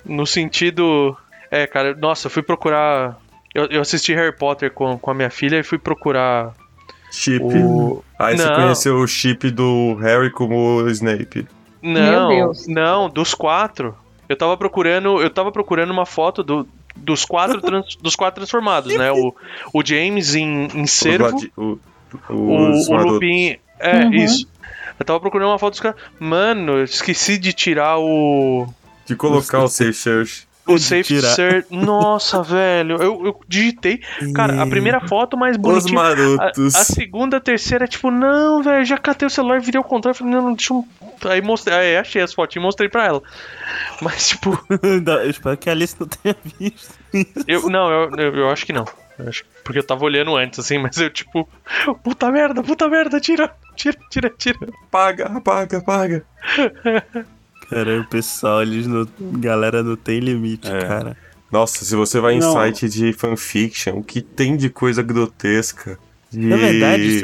no sentido. É, cara, nossa, eu fui procurar. Eu, eu assisti Harry Potter com, com a minha filha e fui procurar Chip. o. Aí você Não. conheceu o chip do Harry como o Snape. Não, não, dos quatro. Eu tava procurando, eu tava procurando uma foto do, dos quatro trans- dos quatro transformados, né? O, o James em, em cervo, o, os o marotos. Lupin. É, Uhum. isso. Eu tava procurando uma foto dos caras. Mano, eu esqueci de tirar o. De colocar o Safe Search. O Safe tirar. Search. Nossa, velho. Eu, eu digitei. Cara, a primeira foto mais Os bonitinha. A, marotos. a segunda, a terceira, tipo, não, velho, já catei o celular, virei ao contrário, falei, não, não, deixa eu... Aí mostrei, aí achei as fotinhas e mostrei pra ela. Mas, tipo, eu espero que a Alice não tenha visto. eu, não, eu, eu, eu acho que não. Acho- porque eu tava olhando antes, assim, mas eu, tipo, puta merda, puta merda, tira, tira, tira, tira. Paga, apaga, apaga. Cara, o pessoal, eles não. Galera, não tem limite, É. cara. Nossa, se você vai em Não. site de fanfiction, o que tem de coisa grotesca. De... Na verdade,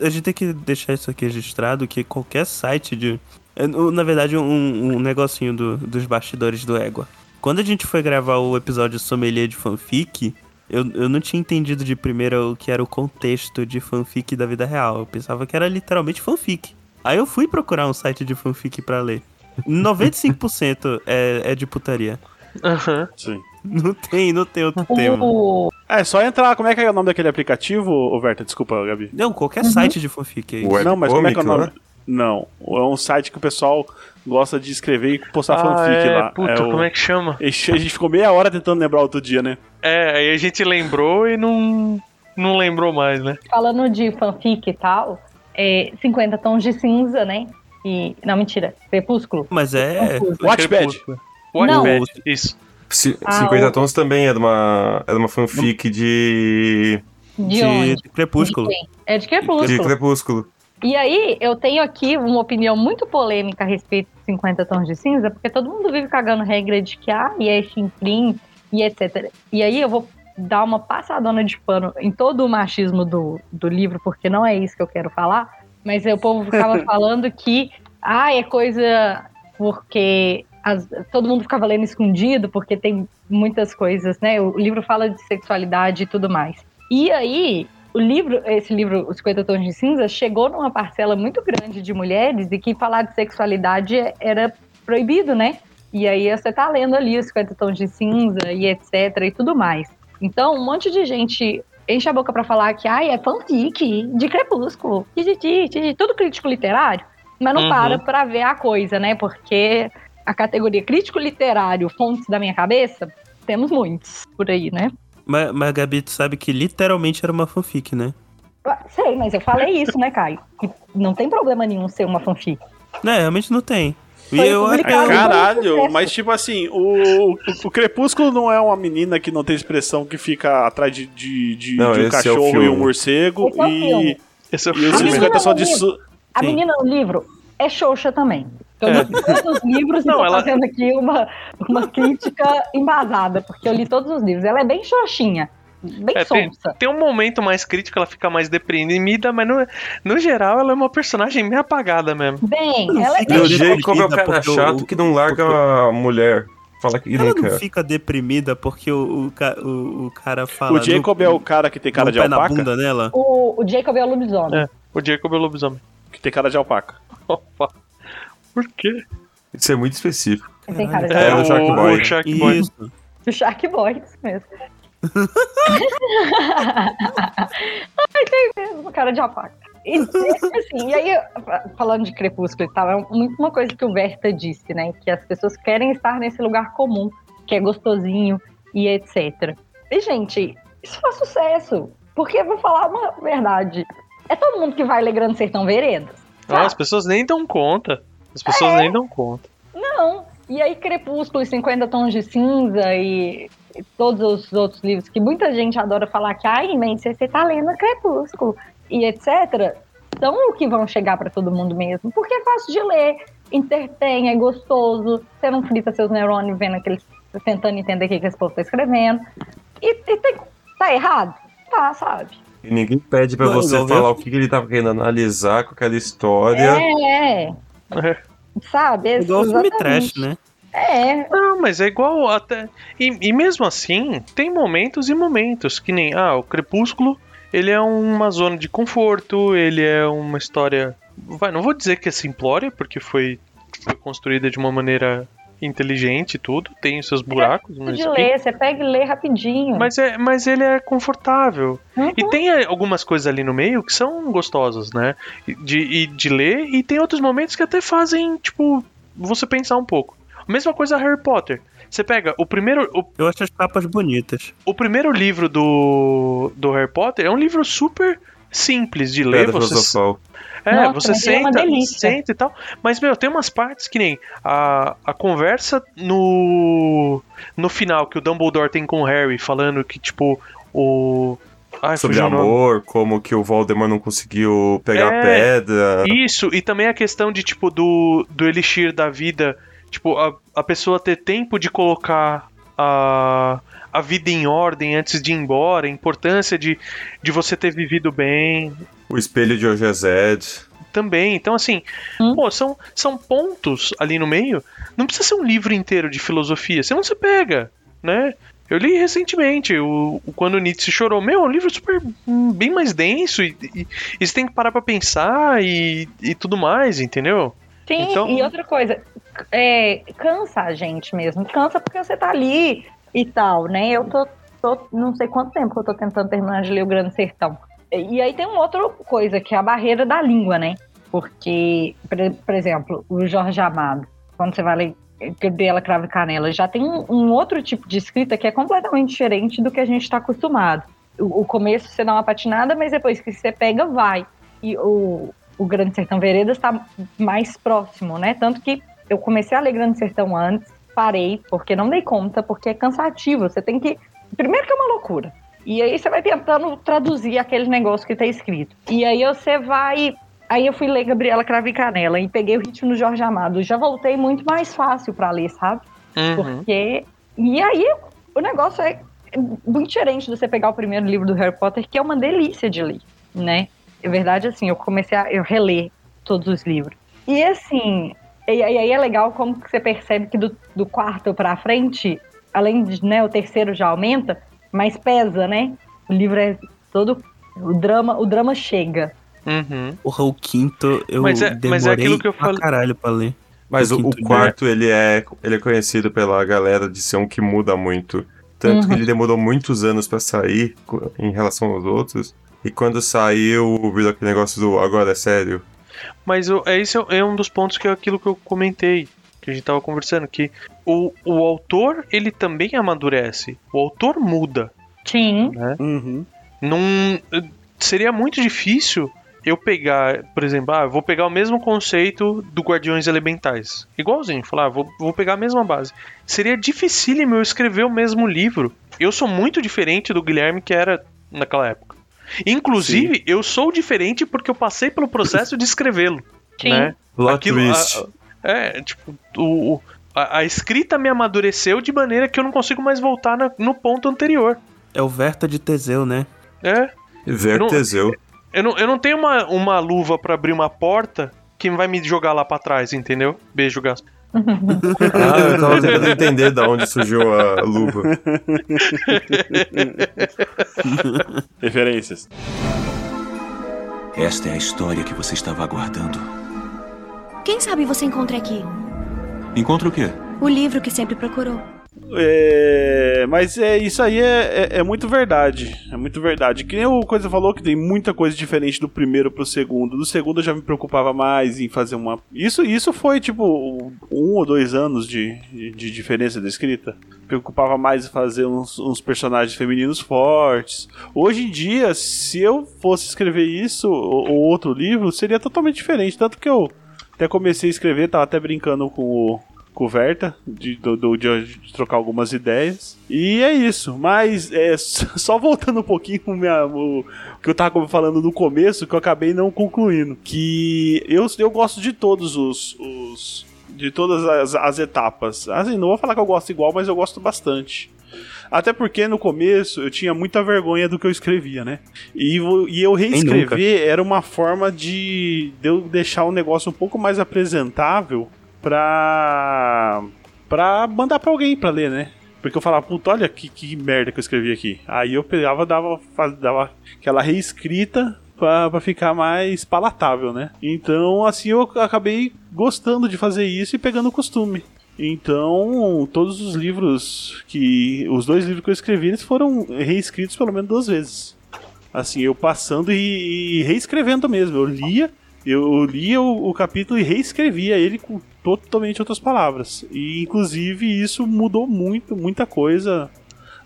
a gente tem que deixar isso aqui registrado que qualquer site de. é, Na verdade, um, um negocinho do- dos bastidores do Égua. Quando a gente foi gravar o episódio Sommelier de fanfic, eu, eu não tinha entendido de primeira o que era o contexto de fanfic da vida real. Eu pensava que era literalmente fanfic. Aí eu fui procurar um site de fanfic pra ler. 95% é, é de putaria. Aham. Sim. Não tem, não tem outro tema. O... É, só entrar. Como é que é o nome daquele aplicativo, ô Verta? Desculpa, Gabi. Não, qualquer site de fanfic é isso. O Não, mas como é que é o webcomic, nome? né? Não. É um site que o pessoal gosta de escrever e postar ah, fanfic é, lá. Puta, é o- como é que chama? A gente ficou meia hora tentando lembrar outro dia, né? É, aí a gente lembrou e não, não lembrou mais, né? Falando de fanfic e tal, é 50 tons de cinza, né? E. Não, mentira. Crepúsculo. Mas é. Watchpad. Crepúsculo. Watchpad, isso. C- Ah, 50 o- Tons também é de uma, é de uma fanfic de, De, De, onde? de Crepúsculo. De? É de Crepúsculo. de Crepúsculo. E aí, eu tenho aqui uma opinião muito polêmica a respeito de 50 tons de cinza, porque todo mundo vive cagando regra de que, ah, e é chinfrim, e etc. E aí eu vou dar uma passadona de pano em todo o machismo do, do livro, porque não é isso que eu quero falar, mas aí o povo ficava falando que, ah, é coisa porque as- todo mundo ficava lendo escondido, porque tem muitas coisas, né? O livro fala de sexualidade e tudo mais. E aí, o livro, esse livro, Os 50 Tons de Cinza, chegou numa parcela muito grande de mulheres e que falar de sexualidade era proibido, né? E aí você tá lendo ali os 50 Tons de Cinza e etc e tudo mais. Então, um monte de gente enche a boca pra falar que ai, é fanfic de Crepúsculo, tititi, tudo crítico literário, mas não Uhum. para pra ver a coisa, né? Porque a categoria crítico literário, fontes da minha cabeça, temos muitos por aí, né? Mas, mas Gabi, tu sabe que literalmente era uma fanfic, né? Ah, Sei, mas eu falei isso, né, Caio? Que não tem problema nenhum ser uma fanfic. Não, realmente não tem. E eu Caralho, mas tipo assim, o, o, o Crepúsculo não é uma menina que não tem expressão que fica atrás de, de, de- Não, de um é o cachorro e filme. um morcego Esse é o e, filme. Esse é o e os A menina 50 só de su... A Sim. menina no livro é xoxa também. Eu É. li todos os livros e Não, ela- fazendo aqui uma, uma crítica embasada, porque eu li todos os livros. Ela é bem xoxinha, bem É, tem, sonsa. tem um momento mais crítico, ela fica mais deprimida, mas no, no geral ela é uma personagem meio apagada mesmo. Bem, Não ela é E o bem Jacob é o cara porque chato que não larga a mulher. Fala que Ela não fica deprimida porque o, o, o, o cara fala. O Jacob no- é o cara que tem cara de alpaca? O, o Jacob é o lobisomem. É. O Jacob é o lobisomem. Que tem cara de alpaca. Opa. Por quê? Isso é muito específico. Tem cara de É, o Shark Boy. o Shark Boy. Isso. O Shark Boy, isso mesmo. Ai, tem mesmo, cara de alpaca. E, e, assim, e aí, falando de crepúsculo e tal, é muito uma coisa que o Verta disse, né? Que as pessoas querem estar nesse lugar comum, que é gostosinho e etc. E, gente, isso faz sucesso. Porque, vou falar uma verdade, é todo mundo que vai ler Grande Sertão Veredas. Ah, as pessoas nem dão conta. As pessoas nem dão conta. Não. E aí, Crepúsculo e 50 Tons de Cinza e, todos os outros livros que muita gente adora falar que, ai, Mendes, você tá lendo Crepúsculo e etc., são o que vão chegar pra todo mundo mesmo. Porque é fácil de ler, entretém, é gostoso, você não frita seus neurônios vendo aqueles. tentando entender o que, que esse povo tá escrevendo. E, e tem- tá errado? Tá, sabe? E ninguém pede pra você falar o que, que ele tava querendo analisar com aquela história. É, é. É. Sabe? É igual filme Exatamente. trash, né? É, Não, mas é igual até. E, e mesmo assim, tem momentos e momentos. Que nem. Ah, o Crepúsculo, ele é uma zona de conforto, ele é uma história. Vai, não vou dizer que é simplória, porque foi, foi construída de uma maneira inteligente e tudo, tem os seus buracos, mas. de ler, você pega e lê rapidinho. Mas, é, mas ele é confortável. Uhum. E tem é, algumas coisas ali no meio que são gostosas, né? De, e de ler, e tem outros momentos que até fazem, tipo, você pensar um pouco. A mesma coisa Harry Potter. Você pega o primeiro, o, Eu acho as capas bonitas. o primeiro livro do, do Harry Potter é um livro super simples de ler. Pedra Você, filosofal. é, Nossa, você é senta, delícia. senta e tal. Mas, meu, tem umas partes que nem a, a conversa no, no final que o Dumbledore tem com o Harry, falando que, tipo, o. Ai, Sobre amor, como que o Voldemort não conseguiu pegar É. a pedra. Isso, e também a questão de, tipo, do, do elixir da vida. Tipo, a, a pessoa ter tempo de colocar a, a vida em ordem antes de ir embora, a importância de, de você ter vivido bem O espelho de Ogezed. também. Então, assim, Hum. pô, são, são pontos ali no meio. Não precisa ser um livro inteiro de filosofia, senão você pega, né? Eu li recentemente, o, o Quando Nietzsche Chorou. Meu, é um livro super, bem mais denso e, e, e você tem que parar pra pensar e, e tudo mais, entendeu? Sim, Então- e outra coisa, é, cansa a gente mesmo. Cansa porque você tá ali e tal, né? Eu tô, tô- não sei quanto tempo que eu tô tentando terminar de ler o Grande Sertão. E aí tem uma outra coisa, que é a barreira da língua, né? Porque, por, exemplo, o Jorge Amado, quando você vai ler Gabriela Cravo e Canela, já tem um, um outro tipo de escrita que é completamente diferente do que a gente está acostumado. O, o, começo você dá uma patinada, mas depois que você pega, vai. E o, o Grande Sertão Veredas está mais próximo, né? Tanto que eu comecei a ler Grande Sertão antes, parei, porque não dei conta, porque é cansativo. Você tem que. Primeiro que é uma loucura. E aí você vai tentando traduzir aquele negócio que está escrito. E aí você vai Aí eu fui ler Gabriela Cravo e Canela e peguei o ritmo do Jorge Amado. Já voltei muito mais fácil para ler, sabe? Uhum. Porque. E aí o negócio é muito diferente de você pegar o primeiro livro do Harry Potter, que é uma delícia de ler, né? É verdade, assim, eu comecei a eu reler todos os livros. E assim, e aí é legal como você percebe que do, do quarto para frente, além de né, o terceiro já aumenta, mas pesa, né? O livro é todo. O drama, o drama chega. Uhum. Porra, o quinto eu mas é, demorei mas é aquilo que eu falei. caralho pra ler. Mas o, o, o quarto, ele é, ele é conhecido pela galera de ser um que muda muito. Tanto uhum. que ele demorou muitos anos para sair em relação aos outros. E quando saiu, virou aquele negócio do agora é sério. Mas eu, é, esse é um dos pontos que é aquilo que eu comentei, que a gente tava conversando, que o, o autor, ele também amadurece. O autor muda. Sim. Né? Uhum. Num, seria muito difícil eu pegar, por exemplo, ah, vou pegar o mesmo conceito do Guardiões Elementais. Igualzinho, falar, ah, vou, vou pegar a mesma base. Seria dificílimo eu escrever o mesmo livro. Eu sou muito diferente do Guilherme que era naquela época. Inclusive, Sim. eu sou diferente porque eu passei pelo processo de escrevê-lo. Sim. Né? Aquilo, a, é, tipo, o, a, a, escrita me amadureceu de maneira que eu não consigo mais voltar na, no ponto anterior. É o Verta de Teseu, né? É. Ver Teseu. Eu não, eu não tenho uma, uma luva para abrir uma porta que vai me jogar lá para trás, entendeu? Beijo, Gaspar. Ah, eu tava tentando entender da onde surgiu a luva. Referências. Esta é a história que você estava aguardando. Quem sabe você encontra aqui? Encontra o quê? O livro que sempre procurou. É, mas é isso aí é, é, é, muito verdade. É muito verdade. Que nem o Coisa falou que tem muita coisa diferente do primeiro pro segundo. Do segundo eu já me preocupava mais em fazer uma. Isso, isso foi tipo um ou dois anos de, de, de diferença da escrita. Preocupava mais em fazer uns, uns, personagens femininos fortes. Hoje em dia, se eu fosse escrever isso ou, ou outro livro, seria totalmente diferente. Tanto que eu até comecei a escrever, tava até brincando com o coberta de, do, de, de, trocar algumas ideias. E é isso. Mas é, só voltando um pouquinho minha, o, o que eu tava falando no começo, que eu acabei não concluindo. Que eu, eu gosto de todos os. os de todas as, as etapas. Assim, não vou falar que eu gosto igual, mas eu gosto bastante. Até porque no começo eu tinha muita vergonha do que eu escrevia, né? E, e eu reescrever era uma forma de, de eu deixar o negócio um pouco mais apresentável pra. pra mandar pra alguém pra ler, né? Porque eu falava, puta, olha que, que merda que eu escrevi aqui. Aí eu pegava dava, dava aquela reescrita pra, pra ficar mais palatável, né? Então, assim, eu acabei gostando de fazer isso e pegando o costume. Então, todos os livros que. Os dois livros que eu escrevi, eles foram reescritos pelo menos duas vezes. Assim, eu passando e, e reescrevendo mesmo. Eu lia, eu lia o, o capítulo e reescrevia ele com totalmente outras palavras. E inclusive isso mudou muito, muita coisa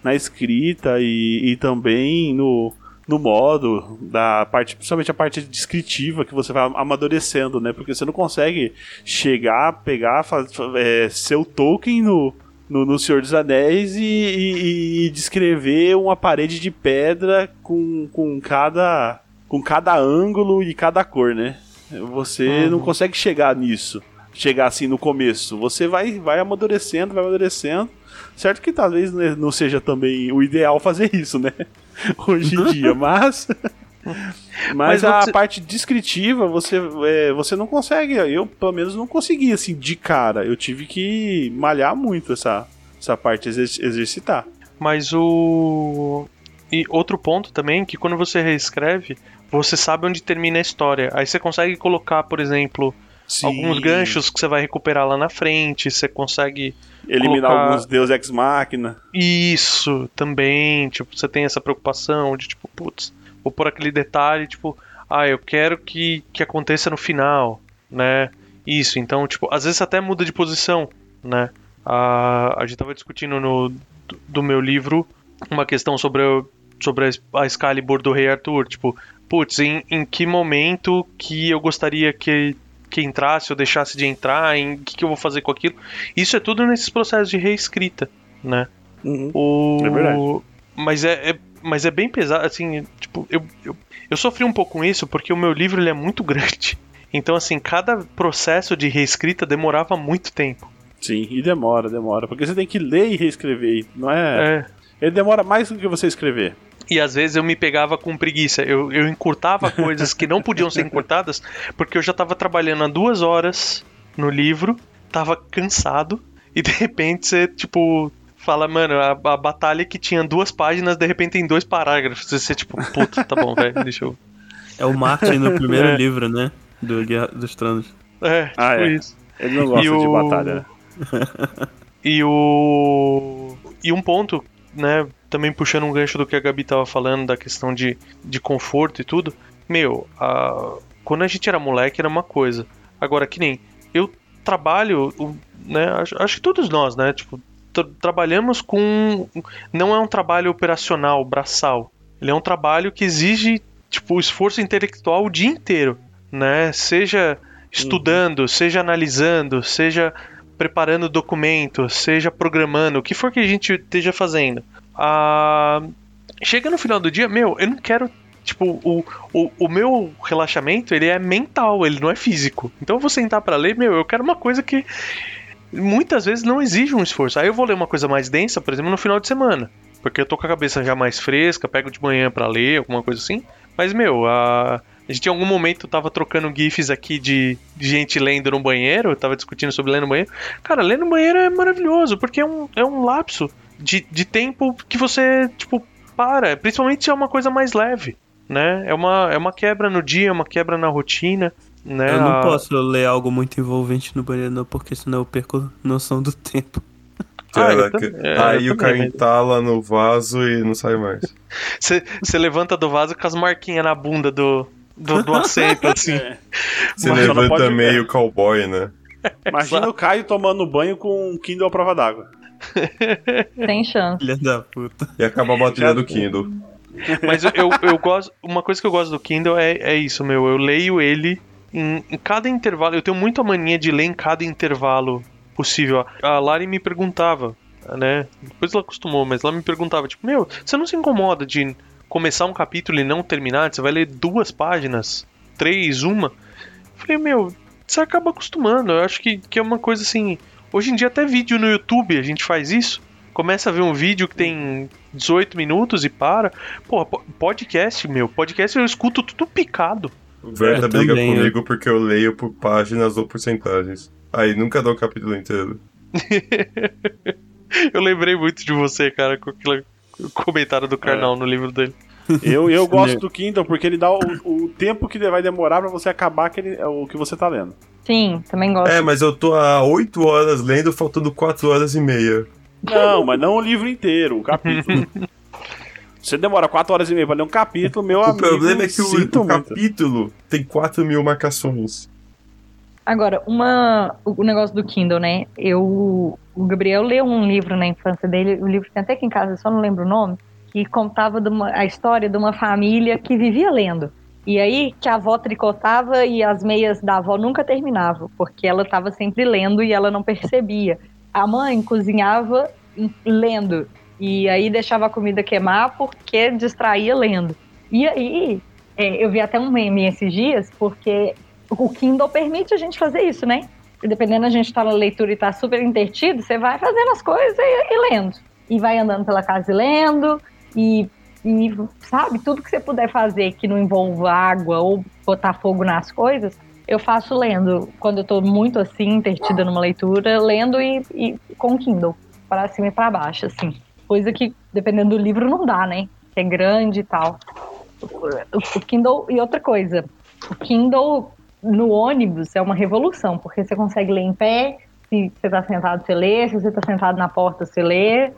na escrita e, e também no, no modo da parte, principalmente a parte descritiva que você vai amadurecendo, né? Porque você não consegue chegar, pegar, é, ser o Tolkien no, no, no Senhor dos Anéis e, e, e, descrever uma parede de pedra com, com cada com cada ângulo e cada cor, né? Você uhum. não consegue chegar nisso chegar assim no começo. Você vai, vai amadurecendo, vai amadurecendo. Certo que talvez né, não seja também o ideal fazer isso, né? Hoje em dia, mas. Mas, mas a você... parte descritiva você, é, você não consegue. Eu, pelo menos, não consegui assim de cara. Eu tive que malhar muito essa, essa parte, exercitar. Mas o. E outro ponto também, que quando você reescreve, você sabe onde termina a história. Aí você consegue colocar, por exemplo, Sim. alguns ganchos que você vai recuperar lá na frente, você consegue eliminar colocar... alguns Deus Ex Machina. Isso, também, tipo, você tem essa preocupação de tipo, putz, vou por aquele detalhe, tipo, ah, eu quero que, que aconteça no final, né? Isso, então, tipo, às vezes até muda de posição, né? A, a gente tava discutindo no do, do meu livro uma questão sobre, sobre a, a Excalibur do Rei Arthur, tipo, putz, em, em que momento que eu gostaria que, que entrasse ou deixasse de entrar, em que, que eu vou fazer com aquilo. Isso é tudo nesses processos de reescrita, né? Uhum. O... É verdade. Mas é, é- mas é bem pesado, assim, tipo, eu, eu, eu sofri um pouco com isso porque o meu livro ele é muito grande. Então, assim, cada processo de reescrita demorava muito tempo. Sim, e demora, demora. Porque você tem que ler e reescrever. Não é. É. Ele demora mais do que você escrever. E às vezes eu me pegava com preguiça. Eu, eu encurtava coisas que não podiam ser encurtadas, porque eu já tava trabalhando há duas horas no livro, tava cansado, e de repente você, tipo, fala, mano, a, a batalha que tinha duas páginas, de repente tem dois parágrafos. Você, tipo, puta, tá bom, velho, deixa eu. É o Martin no primeiro É. livro, né? Do Guerra dos Tronos. É, tipo Ah, é. isso. Ele não gosta E de o- batalha. né? E o. E um ponto, né? Também puxando um gancho do que a Gabi tava falando, da questão de, de conforto e tudo. Meu, a... quando a gente era moleque era uma coisa. Agora, que nem. Eu trabalho, né? Acho, acho que todos nós, né? Tipo, tra- trabalhamos com. Não é um trabalho operacional, braçal. Ele é um trabalho que exige, tipo, esforço intelectual o dia inteiro, né? Seja estudando, seja analisando, seja preparando documento, seja programando, o que for que a gente esteja fazendo. Ah, chega no final do dia, meu, eu não quero. Tipo, o, o, o meu relaxamento, ele é mental, ele não é físico. Então eu vou sentar pra ler, meu, eu quero uma coisa que muitas vezes não exige um esforço. Aí eu vou ler uma coisa mais densa, por exemplo, no final de semana. Porque eu tô com a cabeça já mais fresca, pego de manhã pra ler, alguma coisa assim. Mas, meu, a, a gente em algum momento tava trocando GIFs aqui de, de gente lendo no banheiro, tava discutindo sobre ler no banheiro. Cara, ler no banheiro é maravilhoso, porque é um, é um lapso de, de tempo que você, tipo, para. Principalmente se é uma coisa mais leve, né? É uma, é uma quebra no dia, é uma quebra na rotina, né? Eu não A- posso ler algo muito envolvente no banheiro, não, porque senão eu perco noção do tempo. Ah, Caraca. tam- é, Aí o cara entala no vaso e não sai mais. Você você levanta do vaso com as marquinhas na bunda do, do, do assento, assim. Você Mas só não levanta meio cowboy, né? Imagina o Caio tomando banho com um Kindle à prova d'água. Sem chance. Filha da puta. E acaba a bateria do Kindle. Mas eu, eu, eu gosto. Uma coisa que eu gosto do Kindle é, é isso, meu. Eu leio ele em, em cada intervalo. Eu tenho muita mania de ler em cada intervalo possível. A Lari me perguntava, né? Depois ela acostumou, mas ela me perguntava, tipo, meu, você não se incomoda de começar um capítulo e não terminar? Você vai ler duas páginas, três, uma? Eu falei, meu, você acaba acostumando. Eu acho que, que é uma coisa assim. Hoje em dia, até vídeo no YouTube a gente faz isso. Começa a ver um vídeo que tem 18 minutos e para. Pô, po- podcast, meu, podcast eu escuto tudo picado. O Verta Eu briga também, comigo porque eu leio por páginas ou porcentagens. Aí nunca dou o capítulo inteiro. Eu lembrei muito de você, cara, com aquele comentário do Karnal no livro dele. Eu, eu gosto do Kindle porque ele dá o, o tempo que vai demorar pra você acabar aquele, o que você tá lendo. Sim, também gosto. É, mas eu tô há 8 horas lendo, faltando 4 horas e meia. Não, mas não o livro inteiro, o capítulo. Você demora 4 horas e meia pra ler um capítulo, meu O amigo. problema é que o, o capítulo tem 4 mil marcações. Agora, uma, o negócio do Kindle, né? Eu, o Gabriel leu um livro na infância dele, o livro tem até aqui em casa, eu só não lembro o nome, que contava de uma- a história de uma família que vivia lendo. E aí que a avó tricotava e as meias da avó nunca terminavam, porque ela estava sempre lendo e ela não percebia. A mãe cozinhava lendo e aí deixava a comida queimar porque distraía lendo. E aí é, eu vi até um meme esses dias, porque o Kindle permite a gente fazer isso, né? E dependendo a gente estar na leitura e tá super entretido, você vai fazendo as coisas e, e lendo. E vai andando pela casa e lendo, e, e, sabe, tudo que você puder fazer que não envolva água ou botar fogo nas coisas, eu faço lendo. Quando eu tô muito assim, entretida numa leitura, lendo e, e com Kindle, para cima e para baixo, assim. Coisa que, dependendo do livro, não dá, né? Que é grande e tal. O, Kindle, e outra coisa, o Kindle no ônibus é uma revolução, porque você consegue ler em pé, se você está sentado, você lê, se você está sentado na porta, você lê.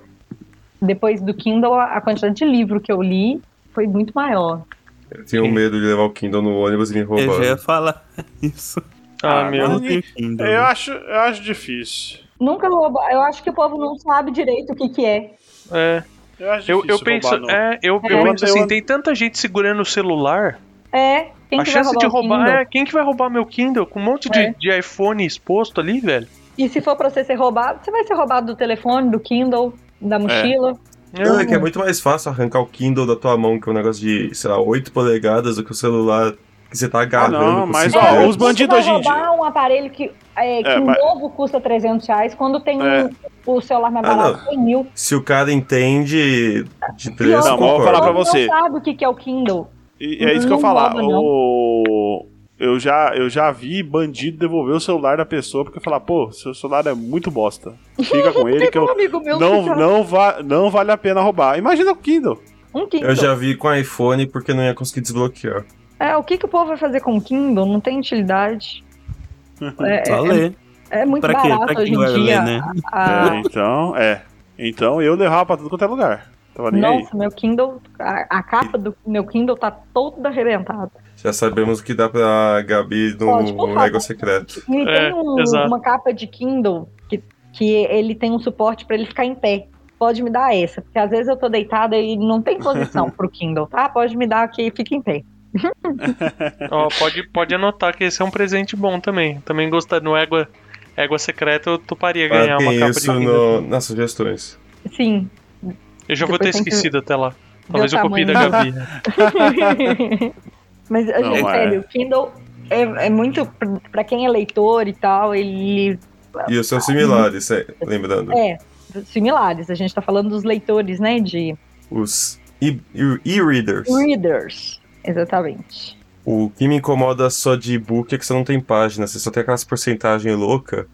Depois do Kindle, a quantidade de livro que eu li foi muito maior. Eu tenho medo de levar o Kindle no ônibus e me Eu roubar. já ia falar isso. Ah, Ah, meu. Eu. Eu acho, eu acho difícil. Nunca rouba. Eu acho que o povo não sabe direito o que, que é. É. Eu, acho Eu, difícil eu penso, roubar é, eu, eu É. penso assim, tem tanta gente segurando o celular. É. Quem a que vai chance de roubar. Kindle? É, quem que vai roubar meu Kindle? Com um monte de, É. de iPhone exposto ali, velho. E se for pra você ser roubado, você vai ser roubado do telefone, do Kindle, da mochila. Não, é que é muito mais fácil arrancar o Kindle da tua mão, que é um negócio de, sei lá, 8 polegadas, do que o celular que você tá agarrando. não, com mas, ó, os bandidos hoje em dia- roubar um aparelho que, é, que É, o mas- novo custa 300 reais, quando tem É. um- o celular mais Ah, barato não. 100 mil. Se o cara entende de preço, Não, eu vou falar pra você. não sabe o que, é o Kindle. E é isso que eu Não falar. rouba, não. O... Eu, já, eu já vi bandido devolver o celular da pessoa porque falar, pô, seu celular é muito bosta. Fica com ele que um eu. amigo meu Não, já- não, va não vale a pena roubar. Imagina o Kindle. um Kindle. eu já vi com iPhone porque não ia conseguir desbloquear. É, o que, que o povo vai fazer com o Kindle? Não tem utilidade. É, Só é- ler. é muito Pra quê? barato Pra quem hoje em dia. ler, né? a- É, então, é. Então eu levava pra tudo quanto é lugar. Tava nem aí. Nossa, meu Kindle, a, a capa do meu Kindle tá toda arrebentada. Já sabemos o que dá pra Gabi Pode, no favor. Ego Secreto. E É, tem um- exato. uma capa de Kindle que, que ele tem um suporte pra ele ficar em pé. Pode me dar essa, porque às vezes eu tô deitada e não tem posição pro Kindle, tá? Pode me dar que fica em pé. Ó, pode, pode anotar que esse é um presente bom também. Também gostar no Égua, Égua Secreta, eu toparia ganhar Ah, uma tem capa de isso Kindle. no- nas sugestões. Sim. Eu já vou ter Depois tem que esquecido até lá. Talvez eu copie da. Gabi. Mas, Não, gente, é. sério, o Kindle é, é muito. Pra quem é leitor e tal, ele. E os seus similares, é, lembrando. É, similares. A gente tá falando dos leitores, né? De Os e-readers. readers. Exatamente. O que me incomoda só de e-book é que você não tem página, você só tem aquelas porcentagens loucas,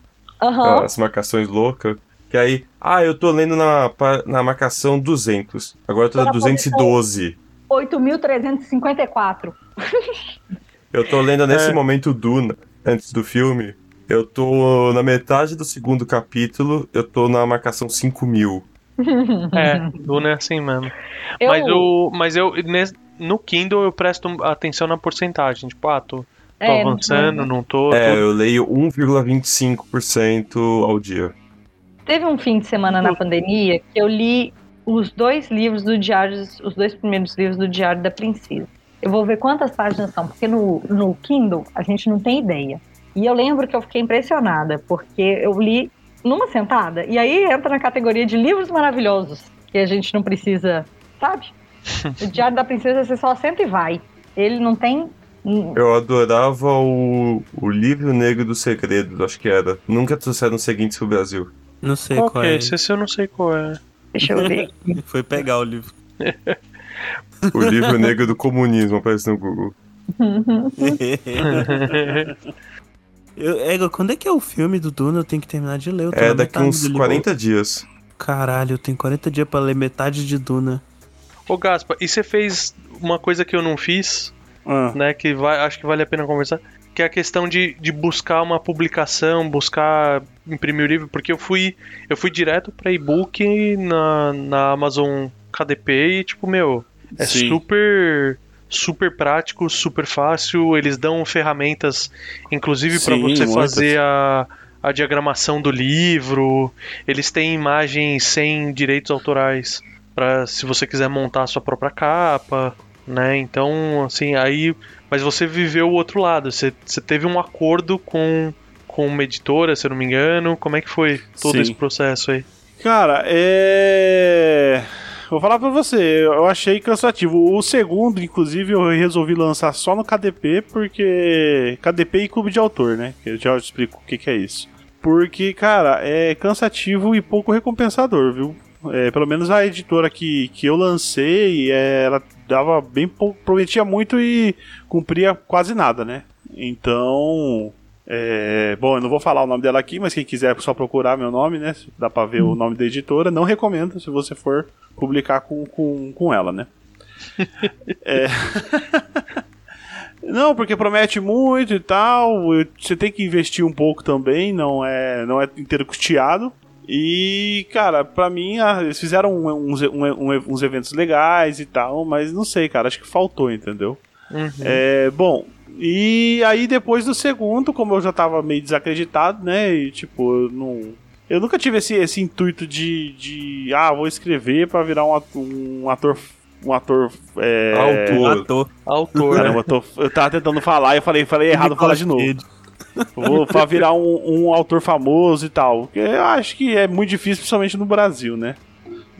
Aham. as marcações loucas. Que aí, ah, eu tô lendo na, na marcação 200, agora eu tô na Tá na 212. 8.354. Eu tô lendo nesse É. momento Duna, antes do filme. Eu tô na metade do segundo capítulo, eu tô na marcação 5000. É, Duna é assim mesmo. Eu, Mas eu, mas eu no Kindle eu presto atenção na porcentagem. Tipo, ah, tô, tô é, avançando, não tô. É, tô- eu leio 1,25% ao dia. Teve um fim de semana na pandemia que eu li os dois livros do Diário, os dois primeiros livros do Diário da Princesa. Eu vou ver quantas páginas são, porque no, no Kindle a gente não tem ideia. E eu lembro que eu fiquei impressionada, porque eu li numa sentada, e aí entra na categoria de livros maravilhosos, que a gente não precisa, sabe? O Diário da Princesa você só senta e vai. Ele não tem. Eu adorava o, o livro negro dos segredos, acho que era. Nunca trouxeram os seguintes pro Brasil. Não sei Qual é é. esse? Esse eu não sei qual é. Deixa eu ver. Foi pegar o livro. O livro negro do comunismo aparece no Google. Eu, Ego, quando é que é o filme do Duna? Eu tenho que terminar de ler. É daqui uns do livro. 40 dias. Caralho, eu tenho 40 dias pra ler metade de Duna. Ô Gaspa, e você fez uma coisa que eu não fiz, Ah, né? Que vai, acho que vale a pena conversar. Que é a questão de, de buscar uma publicação, buscar imprimir o livro, porque eu fui eu fui direto pra e-book na, na Amazon KDP e tipo, meu, é Sim. super super prático, super fácil, eles dão ferramentas inclusive para você muitas. fazer a a diagramação do livro, eles têm imagens sem direitos autorais para se você quiser montar a sua própria capa, né? Então, assim, aí. Mas você viveu o outro lado. Você, você teve um acordo com, com uma editora, se eu não me engano. Como é que foi todo Sim. esse processo aí? Cara, é. Vou falar pra você, eu achei cansativo. O segundo, inclusive, eu resolvi lançar só no KDP, porque. KDP e Clube de Autor, né? Que eu já explico o que, que é isso. Porque, cara, é cansativo e pouco recompensador, viu? É, pelo menos a editora que, que eu lancei, é, ela dava bem prometia muito e cumpria quase nada, né? Então, é, bom, eu não vou falar o nome dela aqui, mas quem quiser só procurar meu nome, né? Dá pra ver o nome da editora. Não recomendo se você for publicar com, com, com ela, né? É. Não, porque promete muito e tal. Você tem que investir um pouco também, não é, não é inteiro custeado. E, cara, pra mim, ah, eles fizeram uns, um- uns eventos legais e tal, mas não sei, cara, acho que faltou, entendeu? Uhum. É, bom, e aí depois do segundo, como eu já tava meio desacreditado, né? E tipo, eu não. Eu nunca tive esse, esse intuito de, de. Ah, vou escrever pra virar um ator. Um ator, um ator é, Autor. Ator. Autor. Caramba, eu, tô- eu tava tentando falar e eu falei, falei errado, vou falar de novo. Vou pra virar um, um autor famoso e tal. Porque eu acho que é muito difícil, principalmente no Brasil, né?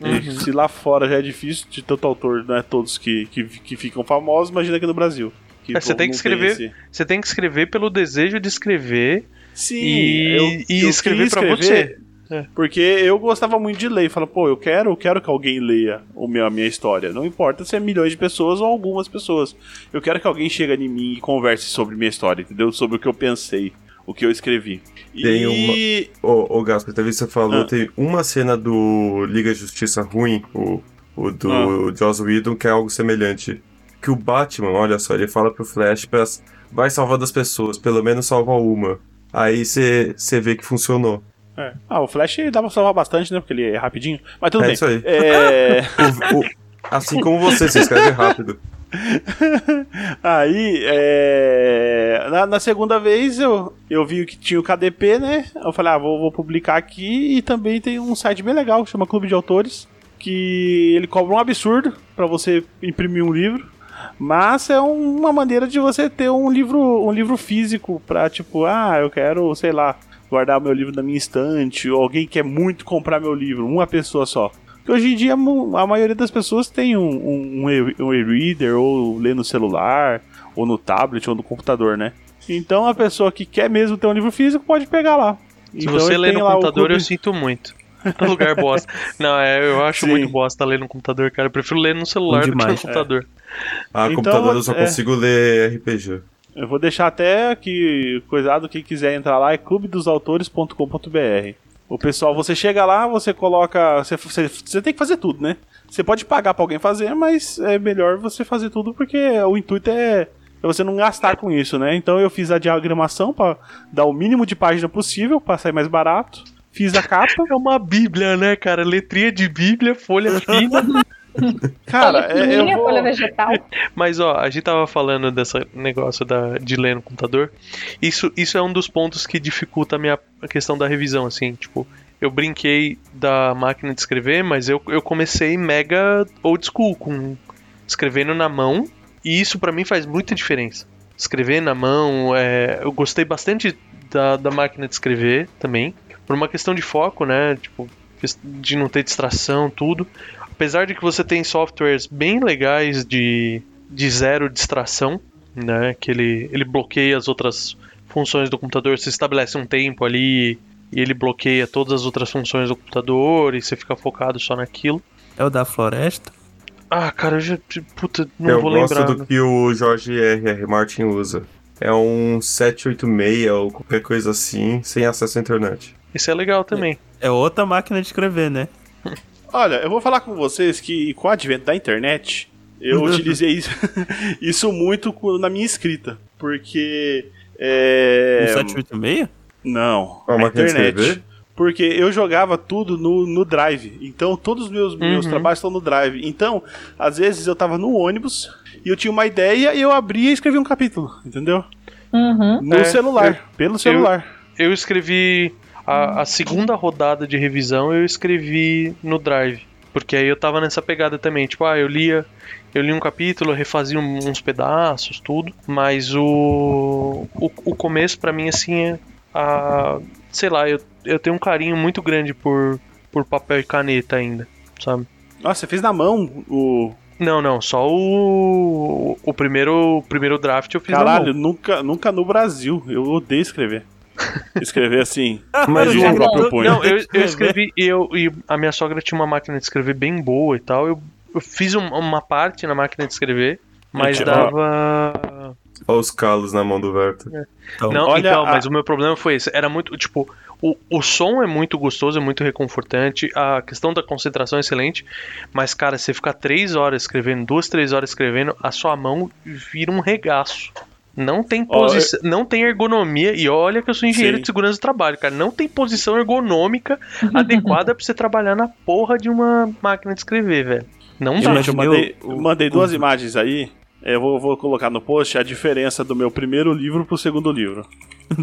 E Se lá fora já é difícil de tanto autor, não é todos que, que, que ficam famosos, imagina aqui no Brasil. Que É, você tem que escrever- esse- Você tem que escrever pelo desejo de escrever Sim, e, eu, e eu escrever pra você. É. Porque eu gostava muito de ler. Fala, pô, eu quero, eu quero que alguém leia o meu, a minha história. Não importa se é milhões de pessoas ou algumas pessoas. Eu quero que alguém chegue em mim e converse sobre minha história, entendeu? Sobre o que eu pensei, o que eu escrevi. Tem e Ô, ô Gaspar, talvez você falou, Ah. tem uma cena do Liga Justiça ruim, o, o do Ah. Joss Whedon, que é algo semelhante. Que o Batman, olha só, ele fala pro Flash pra, vai salvar as pessoas, pelo menos salva uma. Aí você vê que funcionou. É. Ah, o Flash dá pra salvar bastante, né? Porque ele é rapidinho. Mas tudo É bem. isso aí. É... O- o- assim como você, você escreve rápido. Aí, é... na, na segunda vez eu, eu vi que tinha o KDP, né? Eu falei, ah, vou, vou publicar aqui. E também tem um site bem legal que chama Clube de Autores. Que ele cobra um absurdo pra você imprimir um livro. Mas é um- uma maneira de você ter um livro, um livro físico pra, tipo, ah, eu quero, sei lá, guardar meu livro na minha estante. Ou alguém quer muito comprar meu livro, uma pessoa só. Porque hoje em dia a maioria das pessoas tem um, um, um e-reader, ou lê no celular, ou no tablet, ou no computador, né? Então a pessoa que quer mesmo ter um livro físico pode pegar lá. Se Então você lê no computador, eu clube- sinto muito. É um lugar bosta. Não, é, eu acho Sim. muito bosta ler no computador, cara. Eu prefiro ler no celular do que no computador. Ah, Então, computador eu só é. consigo ler RPG. Eu vou deixar até aqui, coisado, quem quiser entrar lá é clubedosautores.com.br. O pessoal, você chega lá, você coloca. Você, você, você tem que fazer tudo, né? Você pode pagar pra alguém fazer, mas é melhor você fazer tudo porque o intuito é, é você não gastar com isso, né? Então eu fiz a diagramação pra dar o mínimo de página possível pra sair mais barato. Fiz a capa. É uma bíblia, né, cara? Letrinha de bíblia, folha fina. Cara, é, eu vou... folha vegetal. Mas, ó, a gente tava falando desse negócio da, de ler no computador. Isso, isso é um dos pontos que dificulta a minha a questão da revisão, assim. Tipo, eu brinquei da máquina de escrever, mas eu, eu comecei mega old school, com escrevendo na mão. E isso pra mim faz muita diferença. Escrever na mão, é, eu gostei bastante da, da máquina de escrever também. Por uma questão de foco, né? Tipo, de não ter distração, tudo. Apesar de que você tem softwares bem legais de, de zero distração, né? Que ele, ele bloqueia as outras funções do computador, você estabelece um tempo ali e ele bloqueia todas as outras funções do computador e você fica focado só naquilo. É o da floresta? Ah, cara, eu já. Puta, não eu vou gosto lembrar. do que o Jorge R. R. Martin usa. É um 786 ou qualquer coisa assim, sem acesso à internet. Isso é legal também. É outra máquina de escrever, né? Olha, eu vou falar com vocês que com o advento da internet, eu utilizei isso, isso muito na minha escrita. Porque. É... Um 786? Não, É a internet. Porque eu jogava tudo no, no Drive. Então todos os meus, meus Uhum. trabalhos estão no Drive. Então, às vezes eu tava no ônibus e eu tinha uma ideia e eu abria e escrevia um capítulo, entendeu? Uhum. No É, celular, pelo celular. Eu escrevi a, a segunda rodada de revisão, eu escrevi no Drive. Porque aí eu tava nessa pegada também. Tipo, ah, eu lia. Eu li um capítulo, refazia uns pedaços, tudo. Mas o. O, o começo, pra mim, assim, é. A, sei lá, eu, eu tenho um carinho muito grande por, por papel e caneta ainda, sabe? Nossa, você fez na mão o. Não, não, só o. O primeiro, o primeiro draft eu fiz na Caralho, mão. nunca, nunca no Brasil. Eu odeio escrever. Escrever assim. Mas João o- próprio punho. Não, eu, eu escrevi e, eu, e a minha sogra tinha uma máquina de escrever bem boa e tal. Eu, eu fiz um- uma parte na máquina de escrever, mas dava. Olha os calos na mão do Verto. Então, Não, olha então, a- mas o meu problema foi esse. Era muito, tipo, o, o som é muito gostoso, é muito reconfortante, a questão da concentração é excelente, mas, cara, você ficar três horas escrevendo, duas, três horas escrevendo, a sua mão vira um regaço. Não tem posição, não tem ergonomia. E olha que eu sou engenheiro Sim. de segurança do trabalho, cara. Não tem posição ergonômica adequada pra você trabalhar na porra de uma máquina de escrever, velho. Não dá. Gente, eu mandei, o- eu mandei duas o- imagens aí. Eu vou, vou colocar no post a diferença do meu primeiro livro pro segundo livro.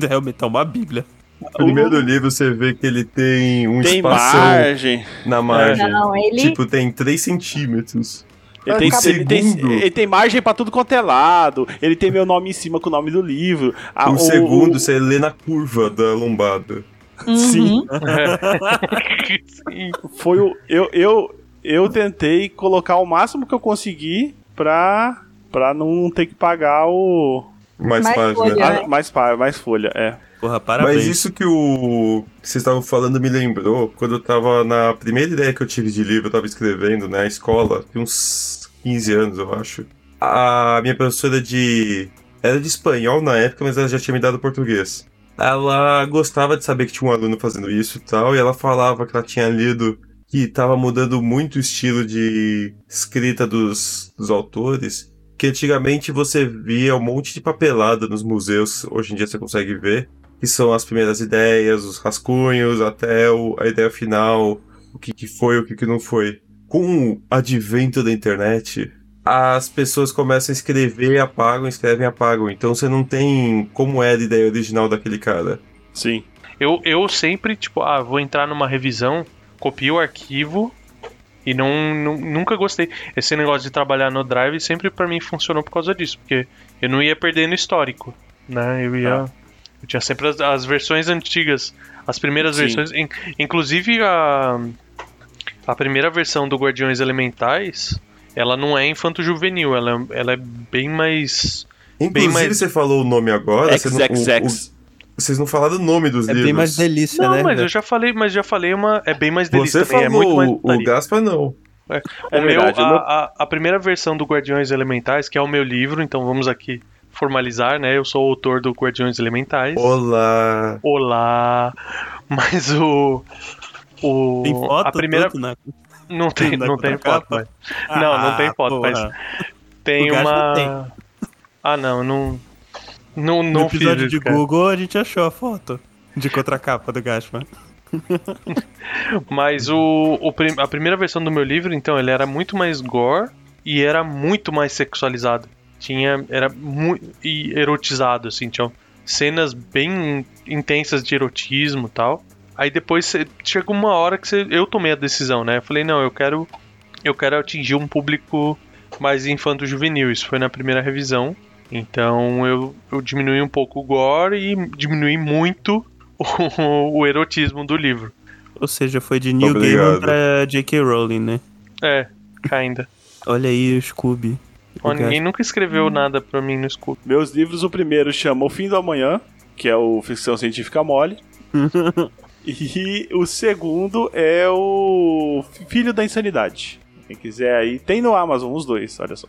Realmente é uma bíblia. No primeiro livro você vê que ele tem um Tem espaço margem. na margem. Não, ele. Tipo, tem 3 centímetros. Ele tem, ele, tem, segundo- ele tem margem pra tudo quanto é lado. Ele tem meu nome em cima com o nome do livro. Ah, o, segundo você lê na curva da lombada. Uhum. Sim. Sim. Foi o. Eu, eu, eu tentei colocar o máximo que eu consegui pra, pra não ter que pagar o. Mais, Mais página. folha. a- né? mais, pa- mais folha, é. Porra, parabéns. Mas isso que o que vocês estavam falando me lembrou quando eu tava na primeira ideia que eu tive de livro, eu tava escrevendo na escola, tinha uns 15 anos, eu acho. A minha professora de. Era de espanhol na época, mas ela já tinha me dado português. Ela gostava de saber que tinha um aluno fazendo isso e tal, e ela falava que ela tinha lido que tava mudando muito o estilo de escrita dos, dos autores. Que antigamente você via um monte de papelada nos museus, hoje em dia você consegue ver que são as primeiras ideias, os rascunhos, até o- a ideia final, o que, que foi, o que, que não foi. Com o advento da internet, as pessoas começam a escrever, apagam, escrevem, apagam. Então você não tem como era a ideia original daquele cara. Sim. Eu, eu sempre, tipo, ah, vou entrar numa revisão, copio o arquivo e não, nu- nunca gostei. Esse negócio de trabalhar no Drive sempre pra mim funcionou por causa disso, porque eu não ia perdendo histórico, né? Eu ia. Eu tinha sempre as, as versões antigas, as primeiras Sim. versões. in- inclusive a. A primeira versão do Guardiões Elementais, ela não é infanto-juvenil, ela, ela é bem mais. Inclusive, mais- você falou o nome agora. você não- o- XXX. O- vocês não falaram o nome dos É livros. bem mais delícia, Não, né? mas velho? eu já falei, mas já falei uma. É bem mais delícia Você também, é muito mais falou, o putaria. Gaspar não. É O meu, verdade, a, o meu- a, a primeira versão do Guardiões Elementais, que é o meu livro, então vamos aqui formalizar, né? Eu sou o autor do Guardiões Elementais. Olá. Olá! Mas o. O, Tem foto, a primeira tudo, né? não tem, não tem contracapa? foto, mas Não, não tem Ah, foto, mas tem O Gaspa uma tem. Ah, não, não não No não episódio de cara. Google a gente achou a foto de contracapa do Gaspa. Mas o, o a primeira versão do meu livro, então, ele era muito mais gore e era muito mais sexualizado. Tinha. Era muito. e erotizado, assim, tinha cenas bem intensas de erotismo e tal. Aí depois chegou uma hora que eu tomei a decisão, né? Eu falei, não, eu quero. Eu quero atingir um público mais infanto-juvenil. Isso foi na primeira revisão. Então eu, eu diminui um pouco o gore e diminui muito o, o erotismo do livro. Ou seja, foi de Neil. Gaiman pra J.K. Rowling, né? É, ainda. Olha aí o Scooby. Ninguém nunca escreveu nada pra mim no escudo. Meus livros, o primeiro chama O Fim do Amanhã, que é o Ficção Científica Mole. e o segundo é o Filho da Insanidade. Quem quiser aí, tem no Amazon os dois, olha só.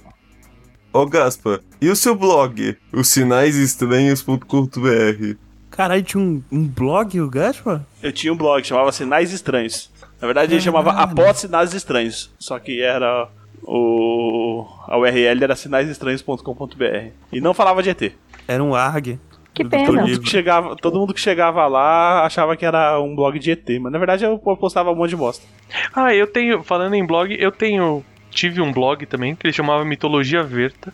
Ô Gaspa, e o seu blog? Os sinaisestranhos.com.br. Caralho, tinha um, um blog, o Gaspa? Eu tinha um blog, chamava Sinais Estranhos. Na verdade, ele chamava. Após Sinais Estranhos. Só que era. O. A URL era sinaisestranhos.com.br. E não falava de ET. Era um ARG. Que pena. Todo mundo, que chegava, todo mundo que chegava lá achava que era um blog de ET, mas na verdade eu postava um monte de bosta. Ah, eu tenho, falando em blog, eu tenho. Tive um blog também que ele chamava Mitologia Verta.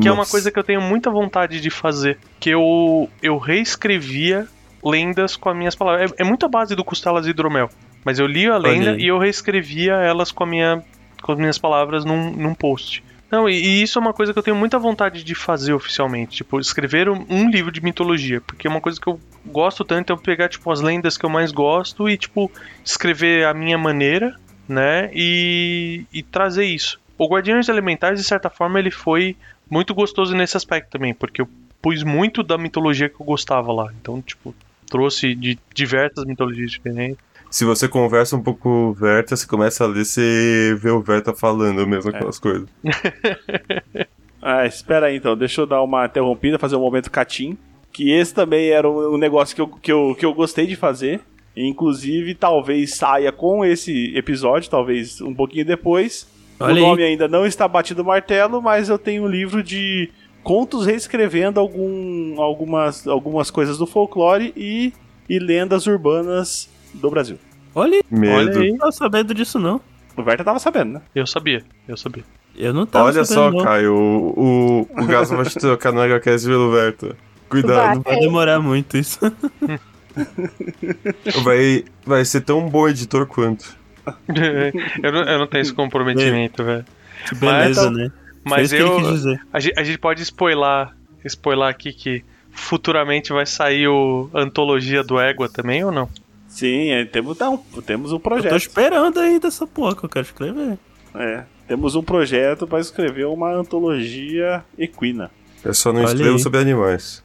Que é uma Nossa. coisa que eu tenho muita vontade de fazer. Que eu, eu reescrevia lendas com as minhas palavras. É, é muito a base do Costelas e Hidromel. Mas eu lia a lenda aí. e eu reescrevia elas com, a minha, com as minhas palavras num, num post. Não, e, e isso é uma coisa que eu tenho muita vontade de fazer oficialmente. Tipo, escrever um, um livro de mitologia. Porque é uma coisa que eu gosto tanto é eu pegar, tipo, as lendas que eu mais gosto e, tipo, escrever a minha maneira, né? E, e trazer isso. O Guardiões Elementais, de certa forma, ele foi muito gostoso nesse aspecto também, porque eu pus muito da mitologia que eu gostava lá. Então, tipo, trouxe de diversas mitologias diferentes. Se você conversa um pouco com o Verta, você começa a ler, você vê o Verta falando mesmo aquelas coisas. Ah, espera aí então, deixa eu dar uma interrompida, fazer um momento catim. Que esse também era um um negócio que eu, que eu, que eu gostei de fazer. Inclusive, talvez saia com esse episódio, talvez um pouquinho depois. Olha o nome aí. ainda não está batido o martelo, mas eu tenho um livro de contos reescrevendo algum, algumas, algumas coisas do folclore e, e lendas urbanas do Brasil. Olha, Medo. olha aí. Não tava sabendo disso, não. O Verta tava sabendo, né? Eu sabia, eu sabia. Eu não tava Olha só, não. Caio, o, o, o Gaso vai te trocar no HQS pelo Verta. Cuidado. Não vai demorar muito isso. Vai, vai ser tão bom editor quanto. eu, não, eu não tenho esse comprometimento, velho. Que beleza, Mas- né? Mas Foi eu. ele quis dizer. A gente, a gente pode spoiler, spoiler aqui que futuramente vai sair o Antologia do Égua também ou não? Sim, é, temos, não, temos um Eu tô projeto. esperando ainda essa porra que eu quero escrever. É, temos um projeto para escrever uma antologia equina. Eu só não Olha escrevo aí. sobre animais.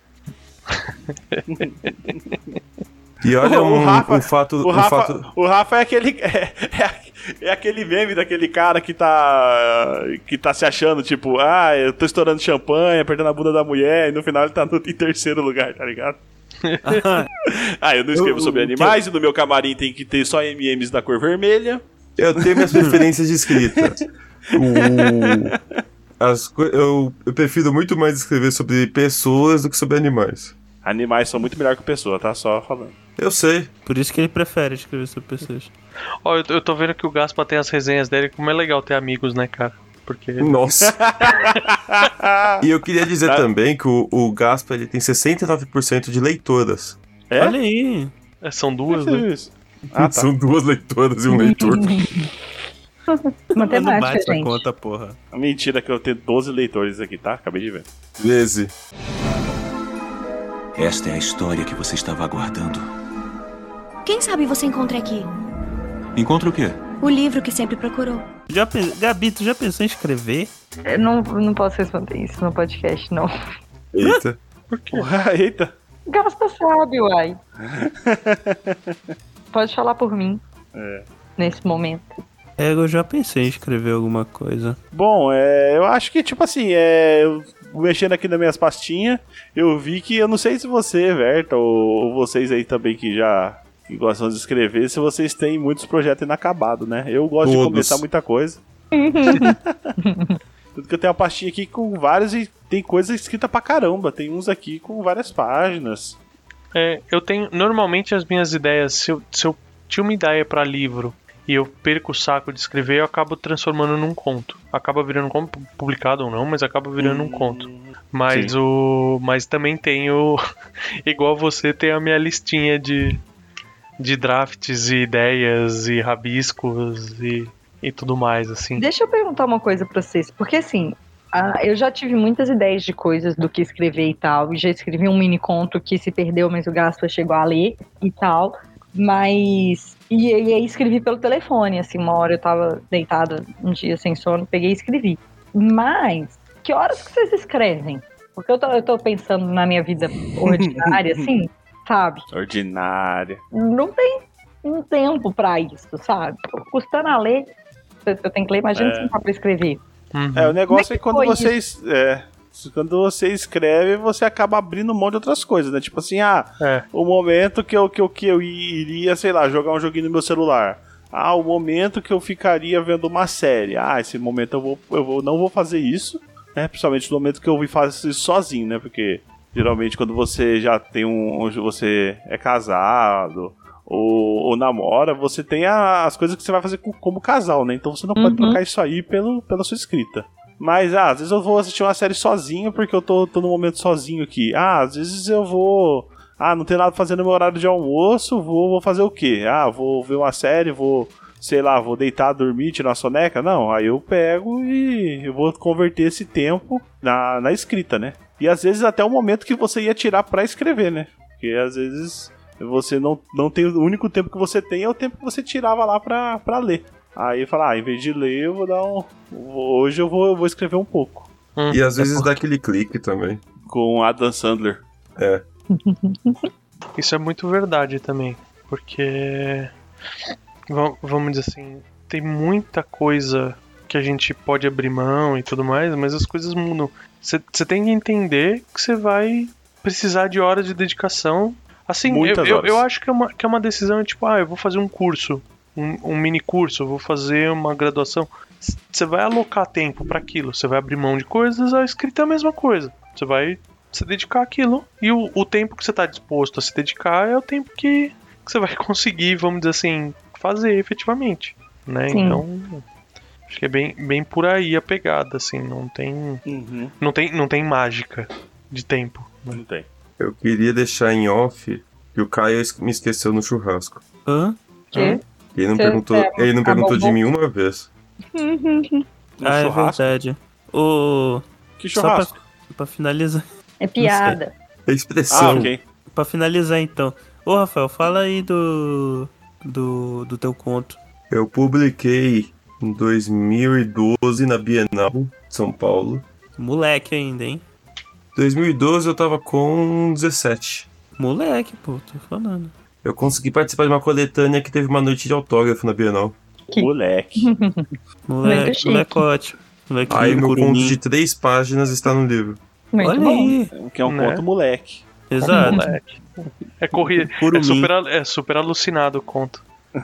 E olha O um, Rafa- um fato. O um Rafa, fato o Rafa é aquele. É, é, é aquele meme daquele cara que tá. que tá se achando, tipo, ah, eu tô estourando champanhe, apertando a bunda da mulher, e no final ele tá no, em terceiro lugar, tá ligado? Ah, eu não escrevo Eu- sobre o- animais, e no meu camarim tem que ter só MMs da cor vermelha. Eu tenho minhas preferências de escrita. O- as eu, eu prefiro muito mais escrever sobre pessoas do que sobre animais. Animais são muito melhor que pessoa, tá? Só falando. Eu sei. Por isso que ele prefere escrever sobre pessoas. Ó, eu, eu tô vendo que o Gaspa tem as resenhas dele, como é legal ter amigos, né, cara? Porque. Nossa. e eu queria dizer também que o, o Gaspa ele tem 69% de leitoras. É? Olha aí. é, São duas, é né? Ah, tá. São duas leitoras e um leitor. não Matemática, bate essa gente. conta, porra. Mentira que eu tenho 12 leitores aqui, tá? Acabei de ver. 13. Esta é a história que você estava aguardando. Quem sabe você encontra aqui Encontra o quê? o livro que sempre procurou. Já Gabi, tu já pensou em escrever? Eu não, não posso responder isso no podcast, não. Eita. Porra, eita. Gasta sabe, uai. Pode falar por mim. É. Nesse momento. É, eu já pensei em escrever alguma coisa. Bom, é, eu acho que, tipo assim, é, eu mexendo aqui nas minhas pastinhas, eu vi que, eu não sei se você, Verta, ou, ou vocês aí também que já que gostam de escrever, se vocês têm muitos projetos inacabados, né? Eu gosto de Todos. começar muita coisa. Tanto que eu tenho uma pastinha aqui com vários e tem coisa escrita pra caramba. Tem uns aqui com várias páginas. É, eu tenho. Normalmente as minhas ideias, se eu, se eu tinha uma ideia pra livro e eu perco o saco de escrever, eu acabo transformando num conto. Acaba virando um conto, publicado ou não, mas acaba virando um conto. Mas sim. o. Mas também tenho. igual você, tem a minha listinha de. De drafts e ideias e rabiscos e, e tudo mais, assim. Deixa eu perguntar uma coisa pra vocês, porque assim, ah, eu já tive muitas ideias de coisas do que escrever e tal, e já escrevi um mini conto que se perdeu, mas o Gaspa chegou a ler e tal, mas. E, e aí escrevi pelo telefone, assim, uma hora eu tava deitada um dia sem sono, peguei e escrevi. Mas, que horas que vocês escrevem? Porque eu tô, eu tô pensando na minha vida ordinária, assim, sabe? Ordinária. não tem um tempo pra isso, sabe? Custando a ler, eu tenho que ler, imagina É. se não dá pra escrever. Uhum. É, o negócio é é que quando vocês. É, quando você escreve, você acaba abrindo mão de outras coisas, né? Tipo assim, ah, É. o momento que eu, que, eu, que eu iria, sei lá, jogar um joguinho no meu celular. Ah, o momento que eu ficaria vendo uma série. Ah, esse momento eu, vou, eu vou, não vou fazer isso. Né? Principalmente no momento que eu faço isso sozinho, né? Porque geralmente quando você já tem um. Onde você é casado. Ou, ou namora, você tem a- as coisas que você vai fazer com- como casal, né? Então você não pode Uhum. trocar isso aí pelo, pela sua escrita. Mas, ah, às vezes eu vou assistir uma série sozinho porque eu tô, tô no momento sozinho aqui. Ah, às vezes eu vou. Ah, não tem nada pra fazer no meu horário de almoço, vou, vou fazer o quê? Ah, vou ver uma série, vou, sei lá, vou deitar, dormir, tirar uma soneca? Não, aí eu pego e eu vou converter esse tempo na, na escrita, né? E às vezes até o momento que você ia tirar pra escrever, né? Porque às vezes você não, não tem. O único tempo que você tem é o tempo que você tirava lá pra, pra ler. Aí fala, ah, em vez de ler, eu vou dar um. Hoje eu vou, eu vou escrever um pouco. Hum, E às é vezes por- dá aquele clique também. Com Adam Sandler. É. Isso é muito verdade também, porque va- vamos dizer assim, tem muita coisa que a gente pode abrir mão e tudo mais, mas as coisas mudam. Você tem que entender que você vai precisar de horas de dedicação. Assim, eu, eu, eu acho que é, uma, que é uma decisão tipo, ah, eu vou fazer um curso, um, um mini curso, eu vou fazer uma graduação. você vai alocar tempo pra aquilo, você vai abrir mão de coisas, a escrita é a mesma coisa. Você vai se dedicar àquilo. E o, o tempo que você tá disposto a se dedicar é o tempo que, que você vai conseguir, vamos dizer assim, fazer efetivamente. Né? Sim. Então. Acho que é bem, bem por aí a pegada, assim, não tem. Uhum. Não tem, não tem mágica de tempo. Não tem. Eu queria deixar em off que o Caio me esqueceu no churrasco. Hã? Que? Ele não Você- perguntou, é, ele não perguntou de mim uma vez. No ah, é verdade. O... Que Só churrasco? Pra finalizar. É piada. A Ah, expressão. ok. Pra finalizar então. Ô Rafael, fala aí do. do, do teu conto. Eu publiquei em 2012 na Bienal de São Paulo. Moleque ainda, hein? 2012 eu tava com 17. Moleque, pô, tô falando. Eu consegui participar de uma coletânea que teve uma noite de autógrafo na Bienal. Que- Moleque. Moleque, molecote. Moleque Aí meu conto curumim. de três páginas está no livro. Muito Olha bom. aí. Que é um Né? conto moleque. Exato. Moleque. É corrida. É super, é super alucinado o conto.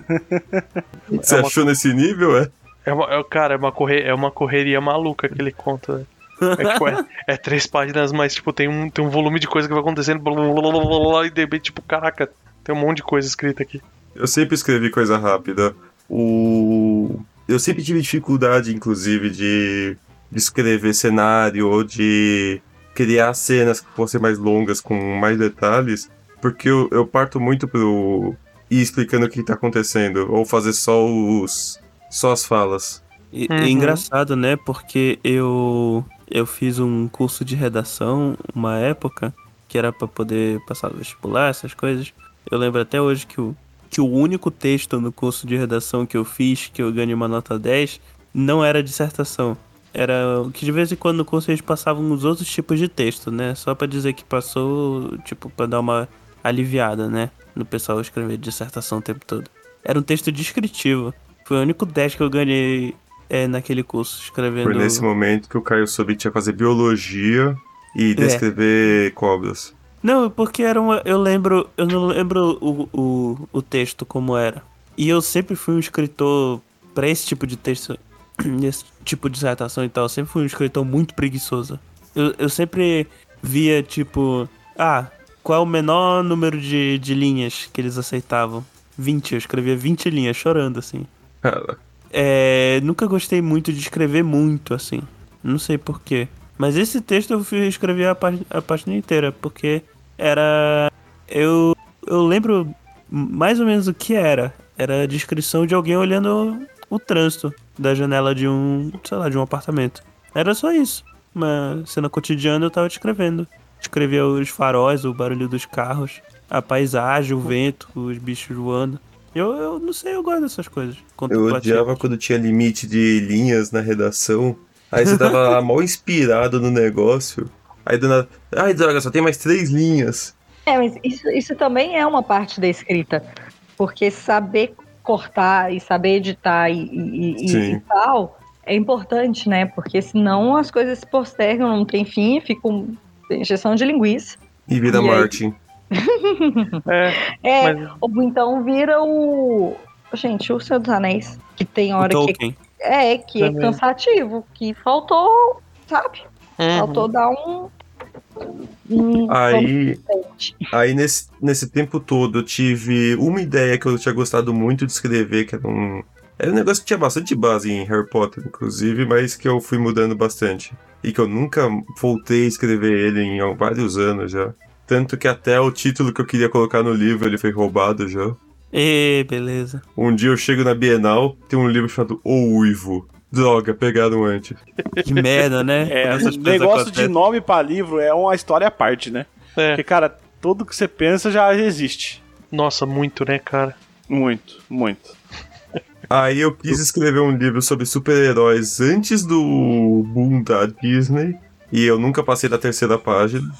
Você É uma- achou nesse nível, é? É uma, é, cara, é uma, corre, é uma correria maluca aquele conto. né? É, tipo, é, é três páginas, mas tipo, tem um, tem um volume de coisa que vai acontecendo. Blá, blá, blá, blá, e de repente, tipo, caraca, tem um monte de coisa escrita aqui. Eu sempre escrevi coisa rápida. O... Eu sempre tive dificuldade, inclusive, de escrever cenário ou de criar cenas que fossem mais longas, com mais detalhes, porque eu, eu parto muito pro ir explicando o que tá acontecendo, ou fazer só os. só as falas. E, Uhum. é engraçado, né? Porque eu eu fiz um curso de redação uma época que era pra poder passar no vestibular, essas coisas. Eu lembro até hoje que o que o único texto no curso de redação que eu fiz, que eu ganhei uma nota 10, não era dissertação. Era o que de vez em quando no curso eles passavam os outros tipos de texto, né? Só pra dizer que passou, tipo, pra dar uma aliviada, né? No pessoal escrever dissertação o tempo todo. Era um texto descritivo. Foi o único 10 que eu ganhei é, naquele curso, escrevendo. Foi nesse momento que o Caio soube que tinha que fazer biologia e descrever cobras. Não, porque era uma. Eu lembro. Eu não lembro o, o, o texto como era. E eu sempre fui um escritor. Pra esse tipo de texto. Esse tipo de dissertação e tal. Eu sempre fui um escritor muito preguiçoso. Eu, eu sempre via, tipo. Ah, qual é o menor número de, de linhas que eles aceitavam? 20. Eu escrevia 20 linhas, chorando, assim. Cara, É, nunca gostei muito de escrever muito, assim. Não sei porquê. Mas esse texto eu fui escrever a, pá- a página inteira, porque era. Eu, eu lembro mais ou menos o que era. Era a descrição de alguém olhando o trânsito da janela de um, sei lá, de um apartamento. Era só isso. Uma cena cotidiana eu tava descrevendo. Escrevia os faróis, o barulho dos carros, a paisagem, o vento, os bichos voando. Eu, eu não sei, eu gosto dessas coisas. eu odiava quando tinha limite de linhas na redação. Aí você tava lá mal inspirado no negócio. Aí do nada. Ai, droga, só tem mais três linhas. É, mas isso, isso também é uma parte da escrita. Porque saber cortar e saber editar e, e- e- e tal é importante, né? Porque senão as coisas se postergam, não tem fim, fica um, injeção de linguiça. E vira E aí? Martin. É, É, mas ou então vira o. Gente, o Senhor dos Anéis, que tem O hora que Tolkien. é, que é Também. cansativo, que faltou, sabe? uhum. Faltou dar um. Um Aí, aí nesse, nesse tempo todo eu tive uma ideia que eu tinha gostado muito de escrever, que era um. Era um negócio que tinha bastante base em Harry Potter, inclusive, mas que eu fui mudando bastante. E que eu nunca voltei a escrever ele em vários anos já. Tanto que até o título que eu queria colocar no livro ele foi roubado já. Ê, beleza. Um dia eu chego na Bienal, tem um livro chamado O Uivo. Droga, pegaram antes. Que merda, né? É, o negócio de nome pra livro é uma história à parte, né? É. Porque, cara, tudo que você pensa já existe. Nossa, muito, né, cara? Muito, muito. Aí eu quis escrever um livro sobre super-heróis antes do boom da Disney. E eu nunca passei da terceira página.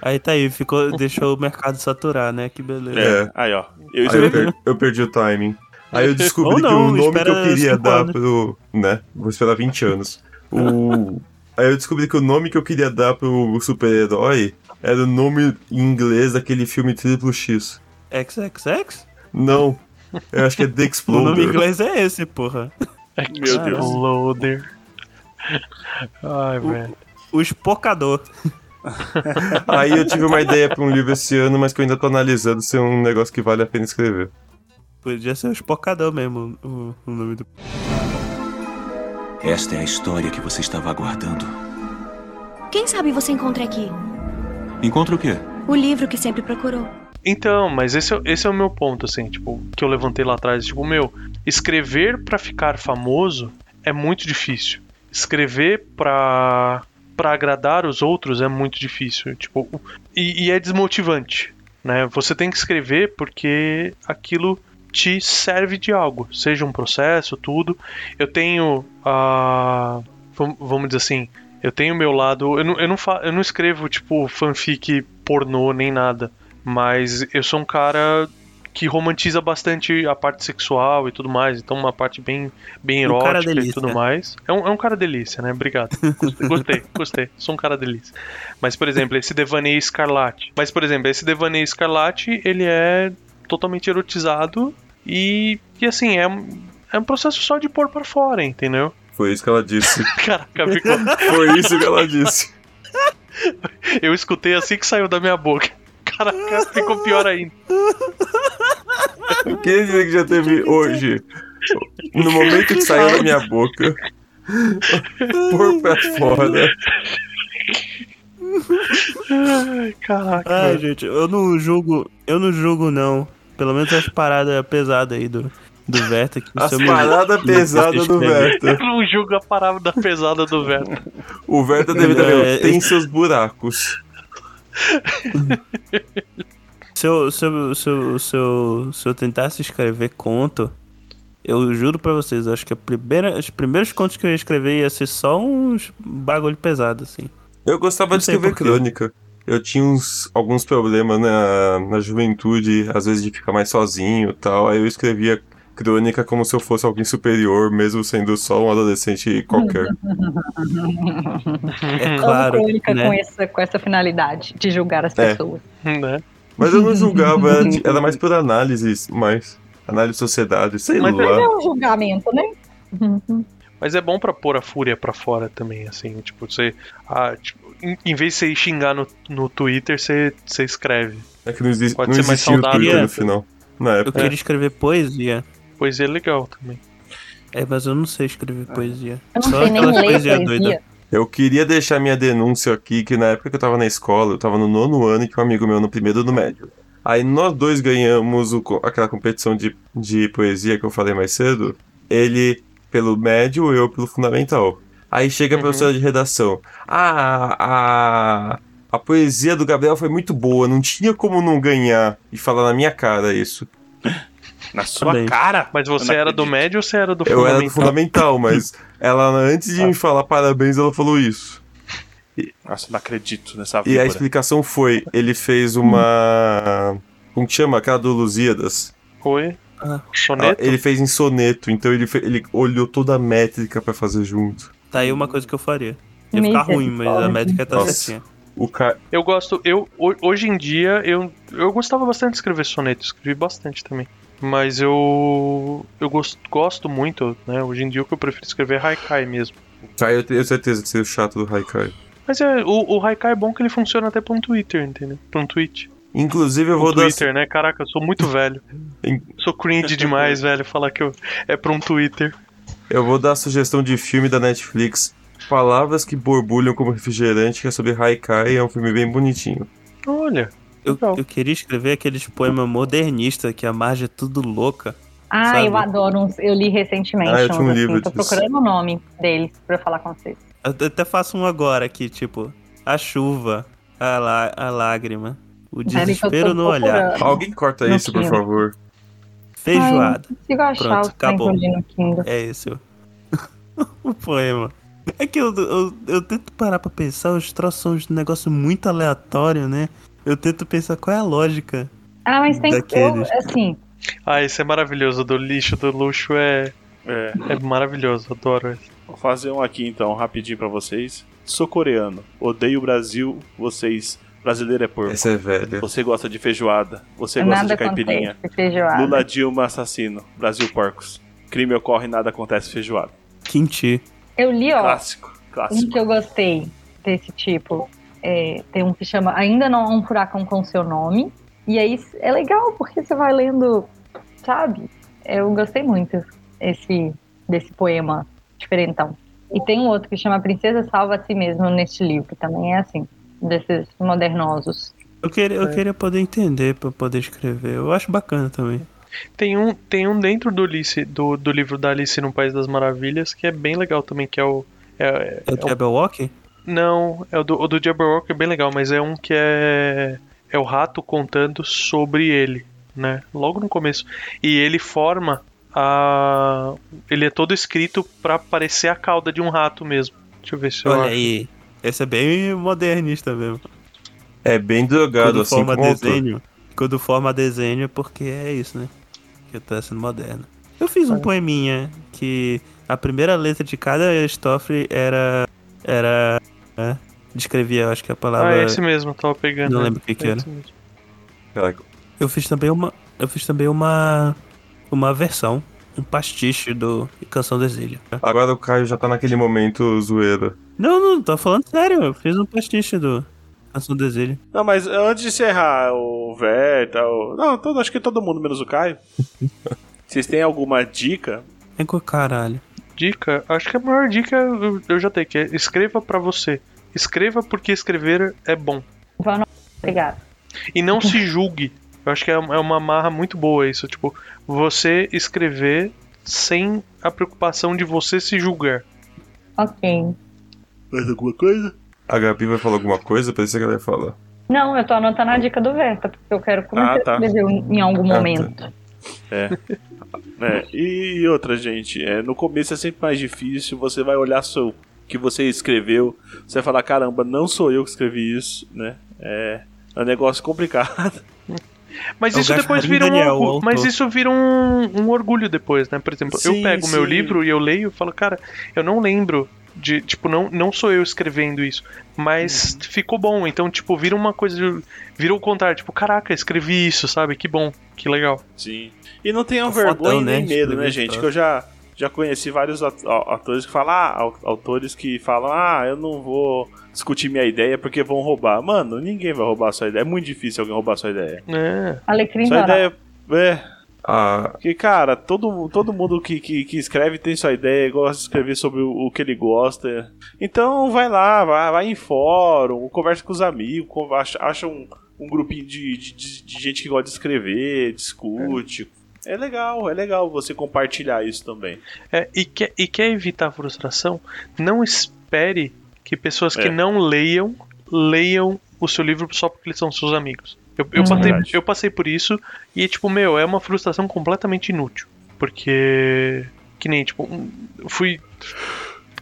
Aí tá aí, ficou, deixou o mercado saturar, né? Que beleza. É. Aí, ó. Eu Aí eu, escrevi. per- eu perdi o timing. Aí eu descobri Ou que não, o nome que eu queria dar anos. pro. Né? Vou esperar 20 anos. O... Aí eu descobri que o nome que eu queria dar pro super-herói era o nome em inglês daquele filme Triplo X. XXX? Não. Eu acho que é The O nome em Exploder. inglês é esse, porra. Meu Deus. Loader. Ai, velho. O espocador. Aí eu tive uma ideia pra um livro esse ano, mas que eu ainda tô analisando se é um negócio que vale a pena escrever. Podia ser o espocador mesmo, o, o nome do. Esta é a história que você estava aguardando. Quem sabe você encontra aqui Encontra o quê? o livro que sempre procurou. Então, mas esse, é- esse é o meu ponto, assim, tipo, que eu levantei lá atrás. Tipo, meu, escrever pra ficar famoso é muito difícil. Escrever pra, pra agradar os outros é muito difícil. Tipo, e, e é desmotivante, né? Você tem que escrever porque aquilo te serve de algo, seja um processo, tudo. Eu tenho a. vam- Vamos dizer assim, eu tenho o meu lado. Eu não, eu, não fa, eu não escrevo, tipo, fanfic pornô nem nada. Mas eu sou um cara que romantiza bastante a parte sexual e tudo mais. Então, uma parte bem, bem Um erótica e delícia. tudo mais. É um, é um cara delícia, né? Obrigado. Gostei, gostei, gostei. Sou um cara delícia. Mas, por exemplo, esse Devaneio Escarlate. Mas, por exemplo, esse Devaneio Escarlate, ele é totalmente erotizado e, e assim, é, um- é um processo só de pôr pra fora, entendeu? Foi isso que ela disse. Caraca, ficou. Foi isso que ela disse. Eu escutei assim que saiu da minha boca. Caraca, ficou pior ainda. Eu queria dizer que já teve hoje. No momento que saiu da minha boca. Por pra fora. Ai, caraca. Ai, gente, eu não julgo. Eu não julgo, não. Pelo menos as paradas pesadas aí do, do Verta. Que As paradas pesadas do. Verta. Eu não julgo a parada pesada do velho. O Verta deve É, é- tem seus buracos. Se eu, se, eu, se, eu, se, eu, se eu tentasse escrever conto, eu juro pra vocês, eu acho que a primeira, os primeiros contos que eu ia escrever ia ser só uns bagulho pesado, assim. Eu gostava Não de escrever crônica. Eu tinha uns, alguns problemas na, na juventude, às vezes de ficar mais sozinho e tal. Aí eu escrevia crônica como se eu fosse alguém superior, mesmo sendo só um adolescente qualquer. É claro, crônica né? com, essa, com essa finalidade de julgar as É. pessoas. né? Mas eu não julgava, era, era mais por análise, mais análise de sociedade, sei Mas Mas lá. é um julgamento, né? Mas é bom pra pôr a fúria pra fora também, assim. Tipo, você. Ah, tipo, em, vez de você xingar no, no Twitter, você, você escreve. É que não, existe, Pode não ser mais existia o saudável. Twitter É. no final. Na Eu época. queria escrever poesia. Poesia é legal também. É, mas eu não sei escrever poesia. Eu não Só sei nem aquelas poesia. doidas. Eu queria deixar minha denúncia aqui, que na época que eu tava na escola, eu tava no nono ano e tinha um amigo meu no primeiro do médio. Aí nós dois ganhamos o aquela competição de, de poesia que eu falei mais cedo. Ele pelo médio, eu pelo fundamental. Aí chega a Uhum. professora de redação. Ah, a, a poesia do Gabriel foi muito boa, não tinha como não ganhar. E falar na minha cara isso. Na sua Também. cara? Mas você era do médio ou você era do Eu era do fundamental? fundamental, mas ela, antes de me falar parabéns, ela falou isso. Nossa, não acredito nessa E a víbora. explicação foi: ele fez uma. Como que chama? Aquela do Lusíadas. Foi. Ah. Soneto? Ele fez em soneto, então ele, fe- ele olhou toda a métrica pra fazer junto. Tá aí uma coisa que eu faria. Ia ficar ruim, mas a médica tá certinha. O ca... Eu gosto, eu ho- hoje em dia eu, eu gostava bastante de escrever soneto, escrevi bastante também. Mas eu eu gosto, gosto muito, né? Hoje em dia o que eu prefiro escrever é haikai mesmo. Tá, eu tenho certeza de ser o chato do Haikai. Mas é, o, o haikai é bom que ele funciona até pra um Twitter, entendeu? Pra um tweet. Inclusive, eu Um vou dar. Twitter, né? Caraca, eu sou muito velho. Sou cringe demais, velho, falar que eu, é pra um Twitter. Eu vou dar a sugestão de filme da Netflix. Palavras que borbulham como refrigerante, que é sobre Haikai, é um filme bem bonitinho. Olha, Eu, eu queria escrever aqueles poemas modernistas que a margem é tudo louca. Ah, Sabe? eu adoro uns. Eu li recentemente Ah, eu tinha um uns, livro assim, tô disso. procurando o nome deles pra falar com vocês. Eu até faço um agora aqui, tipo, a chuva, a, lá, a lágrima, o desespero no olhar. Alguém corta isso, por favor. Feijoada. Ai, não achar Pronto, que eu acabou. É esse o, poema. É que eu, eu, eu tento parar pra pensar, os troços são um negócio muito aleatório, né? Eu tento pensar qual é a lógica. Ah, mas tem que. Daqueles. Eu, assim, ah, esse é maravilhoso. Do lixo, do luxo é, É, é maravilhoso, adoro esse. vou fazer um aqui então, rapidinho pra vocês. Sou coreano, odeio o Brasil, vocês. Brasileiro é porco. Essa é velha. Você gosta de feijoada, você gosta de caipirinha. feijoada. Lula Dilma assassino, Brasil porcos. Crime ocorre e nada acontece feijoada. Kimchi. Eu li, ó, Clássico, um clássico. que eu gostei desse tipo. É, tem um que chama Ainda Não Há um Furacão com Seu Nome. E aí é legal, porque você vai lendo, sabe? Eu gostei muito esse, desse poema diferentão. E tem um outro que chama Princesa Salva a Si Mesmo neste livro. Também é assim, desses modernosos. Eu queria, É. eu queria poder entender pra poder escrever. Eu acho bacana também. Tem um, tem um dentro do, Alice, do, do livro da Alice no País das Maravilhas que é bem legal também, que é o. É, É o Jabberwock? Não, é o do, o do Jabberwock é bem legal, mas é um que é. É o rato contando sobre ele, né? Logo no começo. E ele forma a. Ele é todo escrito pra parecer a cauda de um rato mesmo. Deixa eu ver se eu Olha acho. Esse é bem modernista mesmo. É bem drogado, Quando assim forma como autor. desenho. Quando forma desenho é porque é isso, né? Que tá sendo moderno. Eu fiz É. um poeminha que a primeira letra de cada estrofe era. Era. É, descrevia, eu acho que a Ah, palavra. é esse mesmo, eu tava pegando. Não né? lembro o que que É era. Caraca, Eu fiz também uma. Eu fiz também uma. Uma versão. Um pastiche do Canção do Exílio. Agora o Caio já tá naquele momento zoeira. Não, não, tô falando sério. Eu fiz um pastiche do Canção do Exílio. Não, mas antes de encerrar, o Verta, o... Não, todo, acho que todo mundo, menos o Caio. Vocês têm alguma dica? É com caralho. Dica, acho que a maior dica eu, eu já tenho, que é escreva pra você. Escreva porque escrever é bom. Vano, obrigada. E não se julgue. Eu acho que é é uma marra muito boa isso. Tipo, você escrever sem a preocupação de você se julgar. Ok. Mais alguma coisa? A Gabi vai falar alguma coisa? Parecia que ela ia falar. Não, eu tô anotando a dica do Verta, porque eu quero começar Ah, tá. a escrever em algum Ah, tá. momento. É, e outra, gente, é, no começo é sempre mais difícil, você vai olhar seu que você escreveu, você vai falar, caramba, não sou eu que escrevi isso, né? É, é um negócio complicado. Mas É o isso depois vira um Daniel, orgulho. Mas isso vira um, um orgulho depois, né? Por exemplo, eu Sim, pego o meu sim. livro e eu leio e falo, cara, eu não lembro de. Tipo, não, não sou eu escrevendo isso. Mas Uhum. ficou bom. Então, tipo, vira uma coisa. de- Vira o contrário. Tipo, caraca, escrevi isso, sabe? Que bom, que legal. Sim. E não tenham É fodão, vergonha né, nem medo, escrever né, gente? Que eu já, já conheci vários atores que falam, ah, au- autores que falam, ah, eu não vou discutir minha ideia porque vão roubar. Mano, ninguém vai roubar a sua ideia. É muito difícil alguém roubar a sua ideia. É. Alecrim Sua ideia é. Ah, Porque, cara, todo, todo mundo que, que, que escreve tem sua ideia, gosta de escrever sobre o, o que ele gosta. Então vai lá, vai, vai em fórum, conversa com os amigos, acha, acha um, um grupinho de, de, de- de gente que gosta de escrever, discute. É legal, é legal você compartilhar isso também. É, e, quer, e quer evitar a frustração? Não espere que pessoas que É. não leiam leiam o seu livro só porque eles são seus amigos. Eu, eu, Hum. passei, Verdade. eu passei por isso e, tipo, meu, é uma frustração completamente inútil. Porque. Que nem, tipo, eu fui.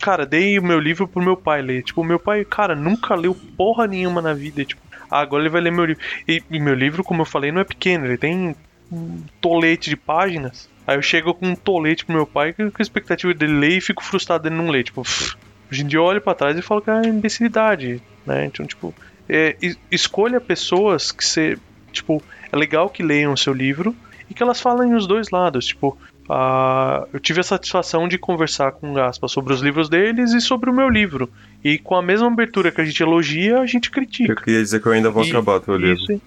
Cara, dei o meu livro pro meu pai ler. Tipo, meu pai, cara, nunca leu porra nenhuma na vida. Tipo, ah, agora ele vai ler meu livro. E, e meu livro, como eu falei, não é pequeno, ele tem um tolete de páginas. Aí eu chego com um tolete pro meu pai com a expectativa dele ler e fico frustrado dele não ler. Tipo, pff, hoje em dia eu olho pra trás e falo que é imbecilidade, né? Então, tipo, é, es- escolha pessoas que você. Tipo, é legal que leiam o seu livro e que elas falem os dois lados. Tipo, ah, eu tive a satisfação de conversar com o Gaspa sobre os livros deles e sobre o meu livro. E com a mesma abertura que a gente elogia, a gente eu critica. queria dizer que eu ainda vou E- acabar teu livro.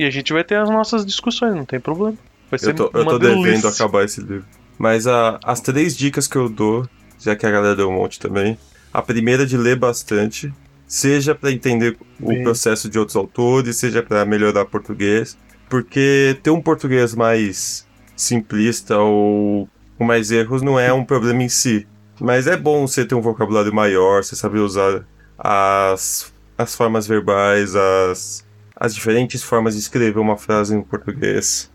E a gente vai ter as nossas discussões, não tem problema. Vai ser Eu tô, eu tô devendo acabar esse livro. Mas a- as três dicas que eu dou, já que a galera deu um monte também. A primeira é de ler bastante, seja pra entender Bem. o processo de outros autores, seja pra melhorar português, porque ter um português mais simplista ou com mais erros não é um problema em si. Mas é bom você ter um vocabulário maior, você saber usar as, as formas verbais, as, as diferentes formas de escrever uma frase em português.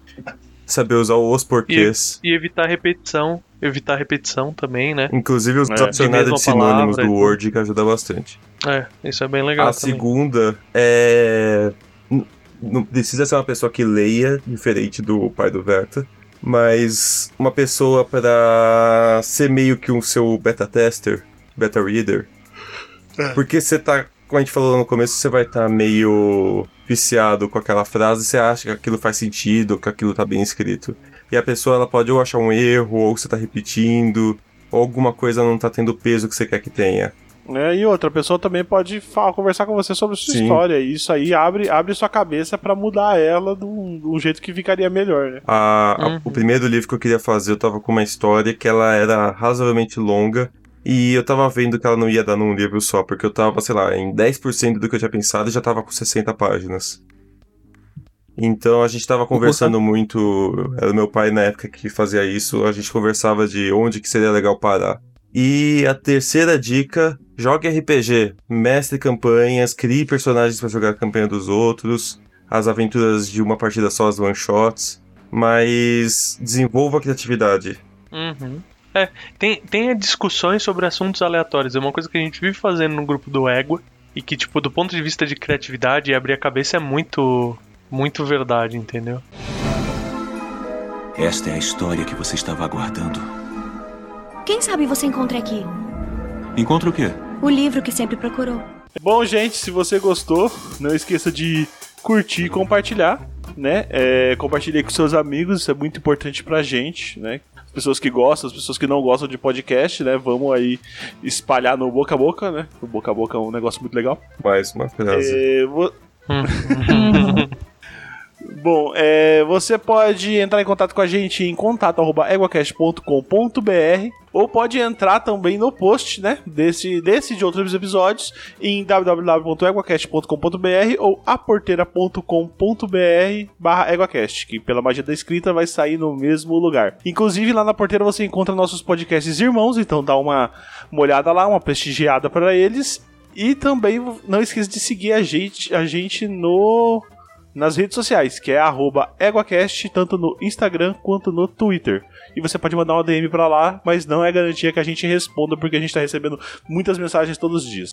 Saber usar os porquês. E evitar repetição. Evitar repetição também, né? Inclusive os É. dicionários De sinônimos palavra do e. Word que ajuda bastante. É, isso é bem legal a também. segunda é. Não precisa ser uma pessoa que leia, diferente do pai do Verta, mas uma pessoa para ser meio que um seu beta tester, beta reader. Porque você tá, como a gente falou no começo, você vai estar meio viciado com aquela frase, você acha que aquilo faz sentido, que aquilo tá bem escrito. e a pessoa ela pode ou achar um erro, ou você tá repetindo, ou alguma coisa não tá tendo o peso que você quer que tenha. É, e outra pessoa também pode falar, conversar com você sobre sua Sim. história. E isso aí abre, abre sua cabeça pra mudar ela de um, de um jeito que ficaria melhor, né? A- a- Uhum. o primeiro livro que eu queria fazer, eu tava com uma história que ela era razoavelmente longa. E eu tava vendo que ela não ia dar num livro só, porque eu tava, sei lá, em 10% do que eu tinha pensado e já tava com 60 páginas. Então a gente tava conversando muito. Era meu pai na época que fazia isso, a gente conversava de onde que seria legal parar. E a terceira dica: jogue RPG. Mestre campanhas, crie personagens pra jogar a campanha dos outros. As aventuras de uma partida só, as one shots. Mas desenvolva a criatividade. Uhum. É, tem, tem discussões sobre assuntos aleatórios. É uma coisa que a gente vive fazendo no grupo do Égua. E que, tipo, do ponto de vista de criatividade e abrir a cabeça é muito. Muito verdade, entendeu? Esta é a história que você estava aguardando. Quem sabe você encontra aqui Encontra o quê? o livro que sempre procurou. Bom, gente, se você gostou, não esqueça de curtir e compartilhar, né? É, compartilhe com seus amigos, isso é muito importante pra gente, né? As pessoas que gostam, as pessoas que não gostam de podcast, né? Vamos aí espalhar no boca a boca, né? O boca a boca é um negócio muito legal. Mais uma frase. É, vo- Bom, é, você pode entrar em contato com a gente em contato@eguacast.com.br ou pode entrar também no post, né, desse desse de outros episódios em www.eguacast.com.br ou aporteira.com.br/eguacast, que pela magia da escrita vai sair no mesmo lugar. Inclusive lá na porteira você encontra nossos podcasts irmãos, então dá uma, uma olhada lá, uma prestigiada para eles. E também não esqueça de seguir a gente, a gente no nas redes sociais, que é arroba EguaCast, tanto no Instagram quanto no Twitter. E você pode mandar uma DM pra lá, mas não é garantia que a gente responda, porque a gente tá recebendo muitas mensagens todos os dias.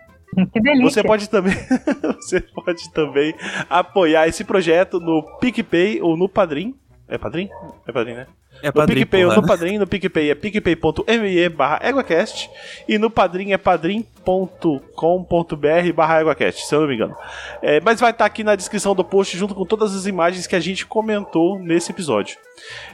Que delícia. Você pode também, você pode também apoiar esse projeto no PicPay ou no Padrim. É Padrim? É Padrim, né? É No padrinho, PicPay ou porra. no Padrim, no PicPay é picpay.me barra EguaCast e no Padrim é padrim.com.br barra EguaCast, se eu não me engano. É, mas vai estar aqui na descrição do post junto com todas as imagens que a gente comentou nesse episódio.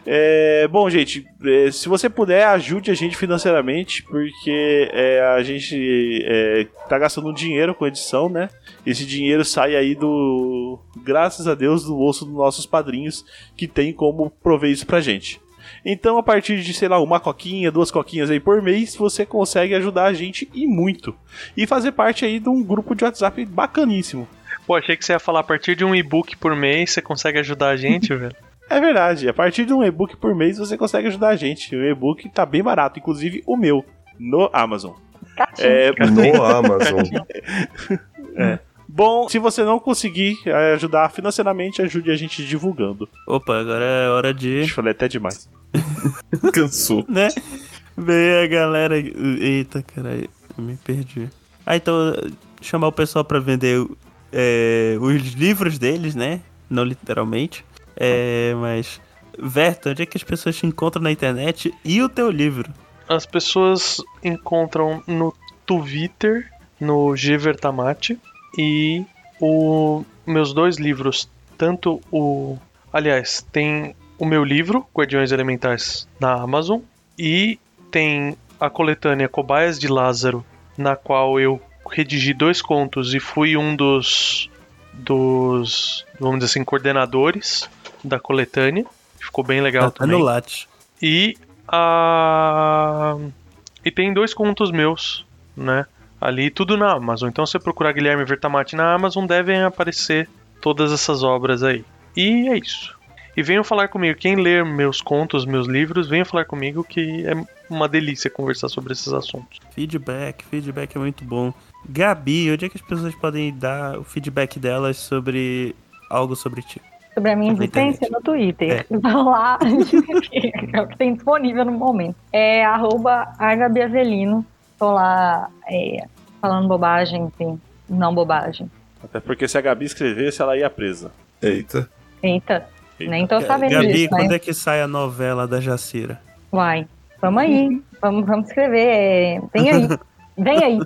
É, bom, gente, é, se você puder, ajude a gente financeiramente, porque é, a gente é, tá gastando dinheiro com edição, né? Esse dinheiro sai aí do. Graças a Deus, do bolso dos nossos padrinhos, que tem como prover isso pra gente. Então, a partir de, sei lá, uma coquinha, duas coquinhas aí por mês, você consegue ajudar a gente e muito. E fazer parte aí de um grupo de WhatsApp bacaníssimo. Pô, achei que você ia falar a partir de um e-book por mês você consegue ajudar a gente, velho. É verdade, a partir de um e-book por mês você consegue ajudar a gente. O e-book tá bem barato, inclusive o meu, no Amazon. É, No Amazon. Bom, se você não conseguir é, ajudar financeiramente, ajude a gente divulgando. Opa, agora é hora de. Deixa eu falei até demais. Cansou. né? Vem a galera. Eita, caralho, eu me perdi. Ah, então, chamar o pessoal pra vender é, os livros deles, né? Não literalmente. É, mas. Verto, onde é que as pessoas te encontram na internet e o teu livro? As pessoas encontram no Twitter, no Givertamate, e o meus dois livros, tanto o. Aliás, tem o meu livro, Guardiões Elementais, na Amazon, e tem a coletânea Cobaias de Lázaro, na qual eu redigi dois contos e fui um dos. dos. vamos dizer assim, coordenadores da coletânea. Ficou bem legal Tá também. no Lattes. E a. E tem dois contos meus, né? Ali tudo na Amazon. Então se você procurar Guilherme Vertamati na Amazon, devem aparecer todas essas obras aí. E é isso. E venham falar comigo. Quem ler meus contos, meus livros, venha falar comigo que é uma delícia conversar sobre esses assuntos. Feedback, feedback é muito bom. Gabi, onde é que as pessoas podem dar o feedback delas sobre algo sobre ti? Sobre a minha existência no Twitter. Vão lá, é o que tem disponível no momento. É arroba agabiavelino. Tô lá é, falando bobagem, enfim, não bobagem. Até porque se a Gabi escrevesse, ela ia presa. Eita. Eita, Eita. nem tô sabendo Gabi, disso, quando né? é que sai a novela da Jacira? Uai, vamos aí, vamos, vamos escrever. é, Vem aí, vem aí.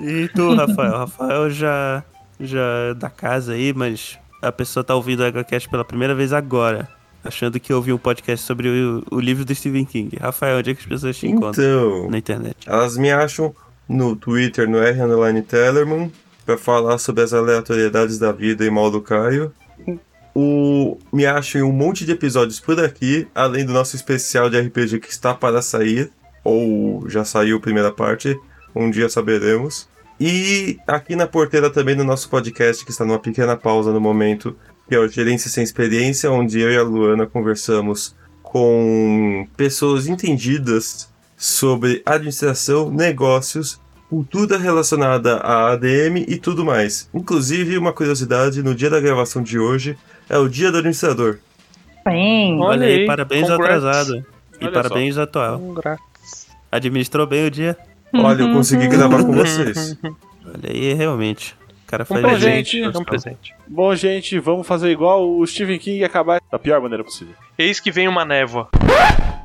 E tu, Rafael? Rafael já, já é da casa aí, mas a pessoa tá ouvindo o EgoCast pela primeira vez agora, achando que ouviu um podcast sobre o, o livro do Stephen King. Rafael, onde é que as pessoas te encontram Então, na internet? elas me acham no Twitter, no R underline Tellerman, pra falar sobre as aleatoriedades da vida e mal do Caio. O, me acham em um monte de episódios por aqui, além do nosso especial de RPG que está para sair, ou já saiu a primeira parte, um dia saberemos. E aqui na porteira também no nosso podcast, que está numa pequena pausa no momento, que é o Gerência Sem Experiência, onde eu e a Luana conversamos com pessoas entendidas sobre administração, negócios, cultura relacionada à ADM e tudo mais. Inclusive, uma curiosidade, no dia da gravação de hoje é o dia do administrador. Bem, Olha Olha aí, parabéns congrats. atrasado. E Olha parabéns atual. Administrou bem o dia. Olha, eu consegui gravar com vocês. Olha aí, realmente. O cara Um faz presente, gente. um presente. Bom, gente, vamos fazer igual o Stephen King e acabar da pior maneira possível. Eis que vem uma névoa.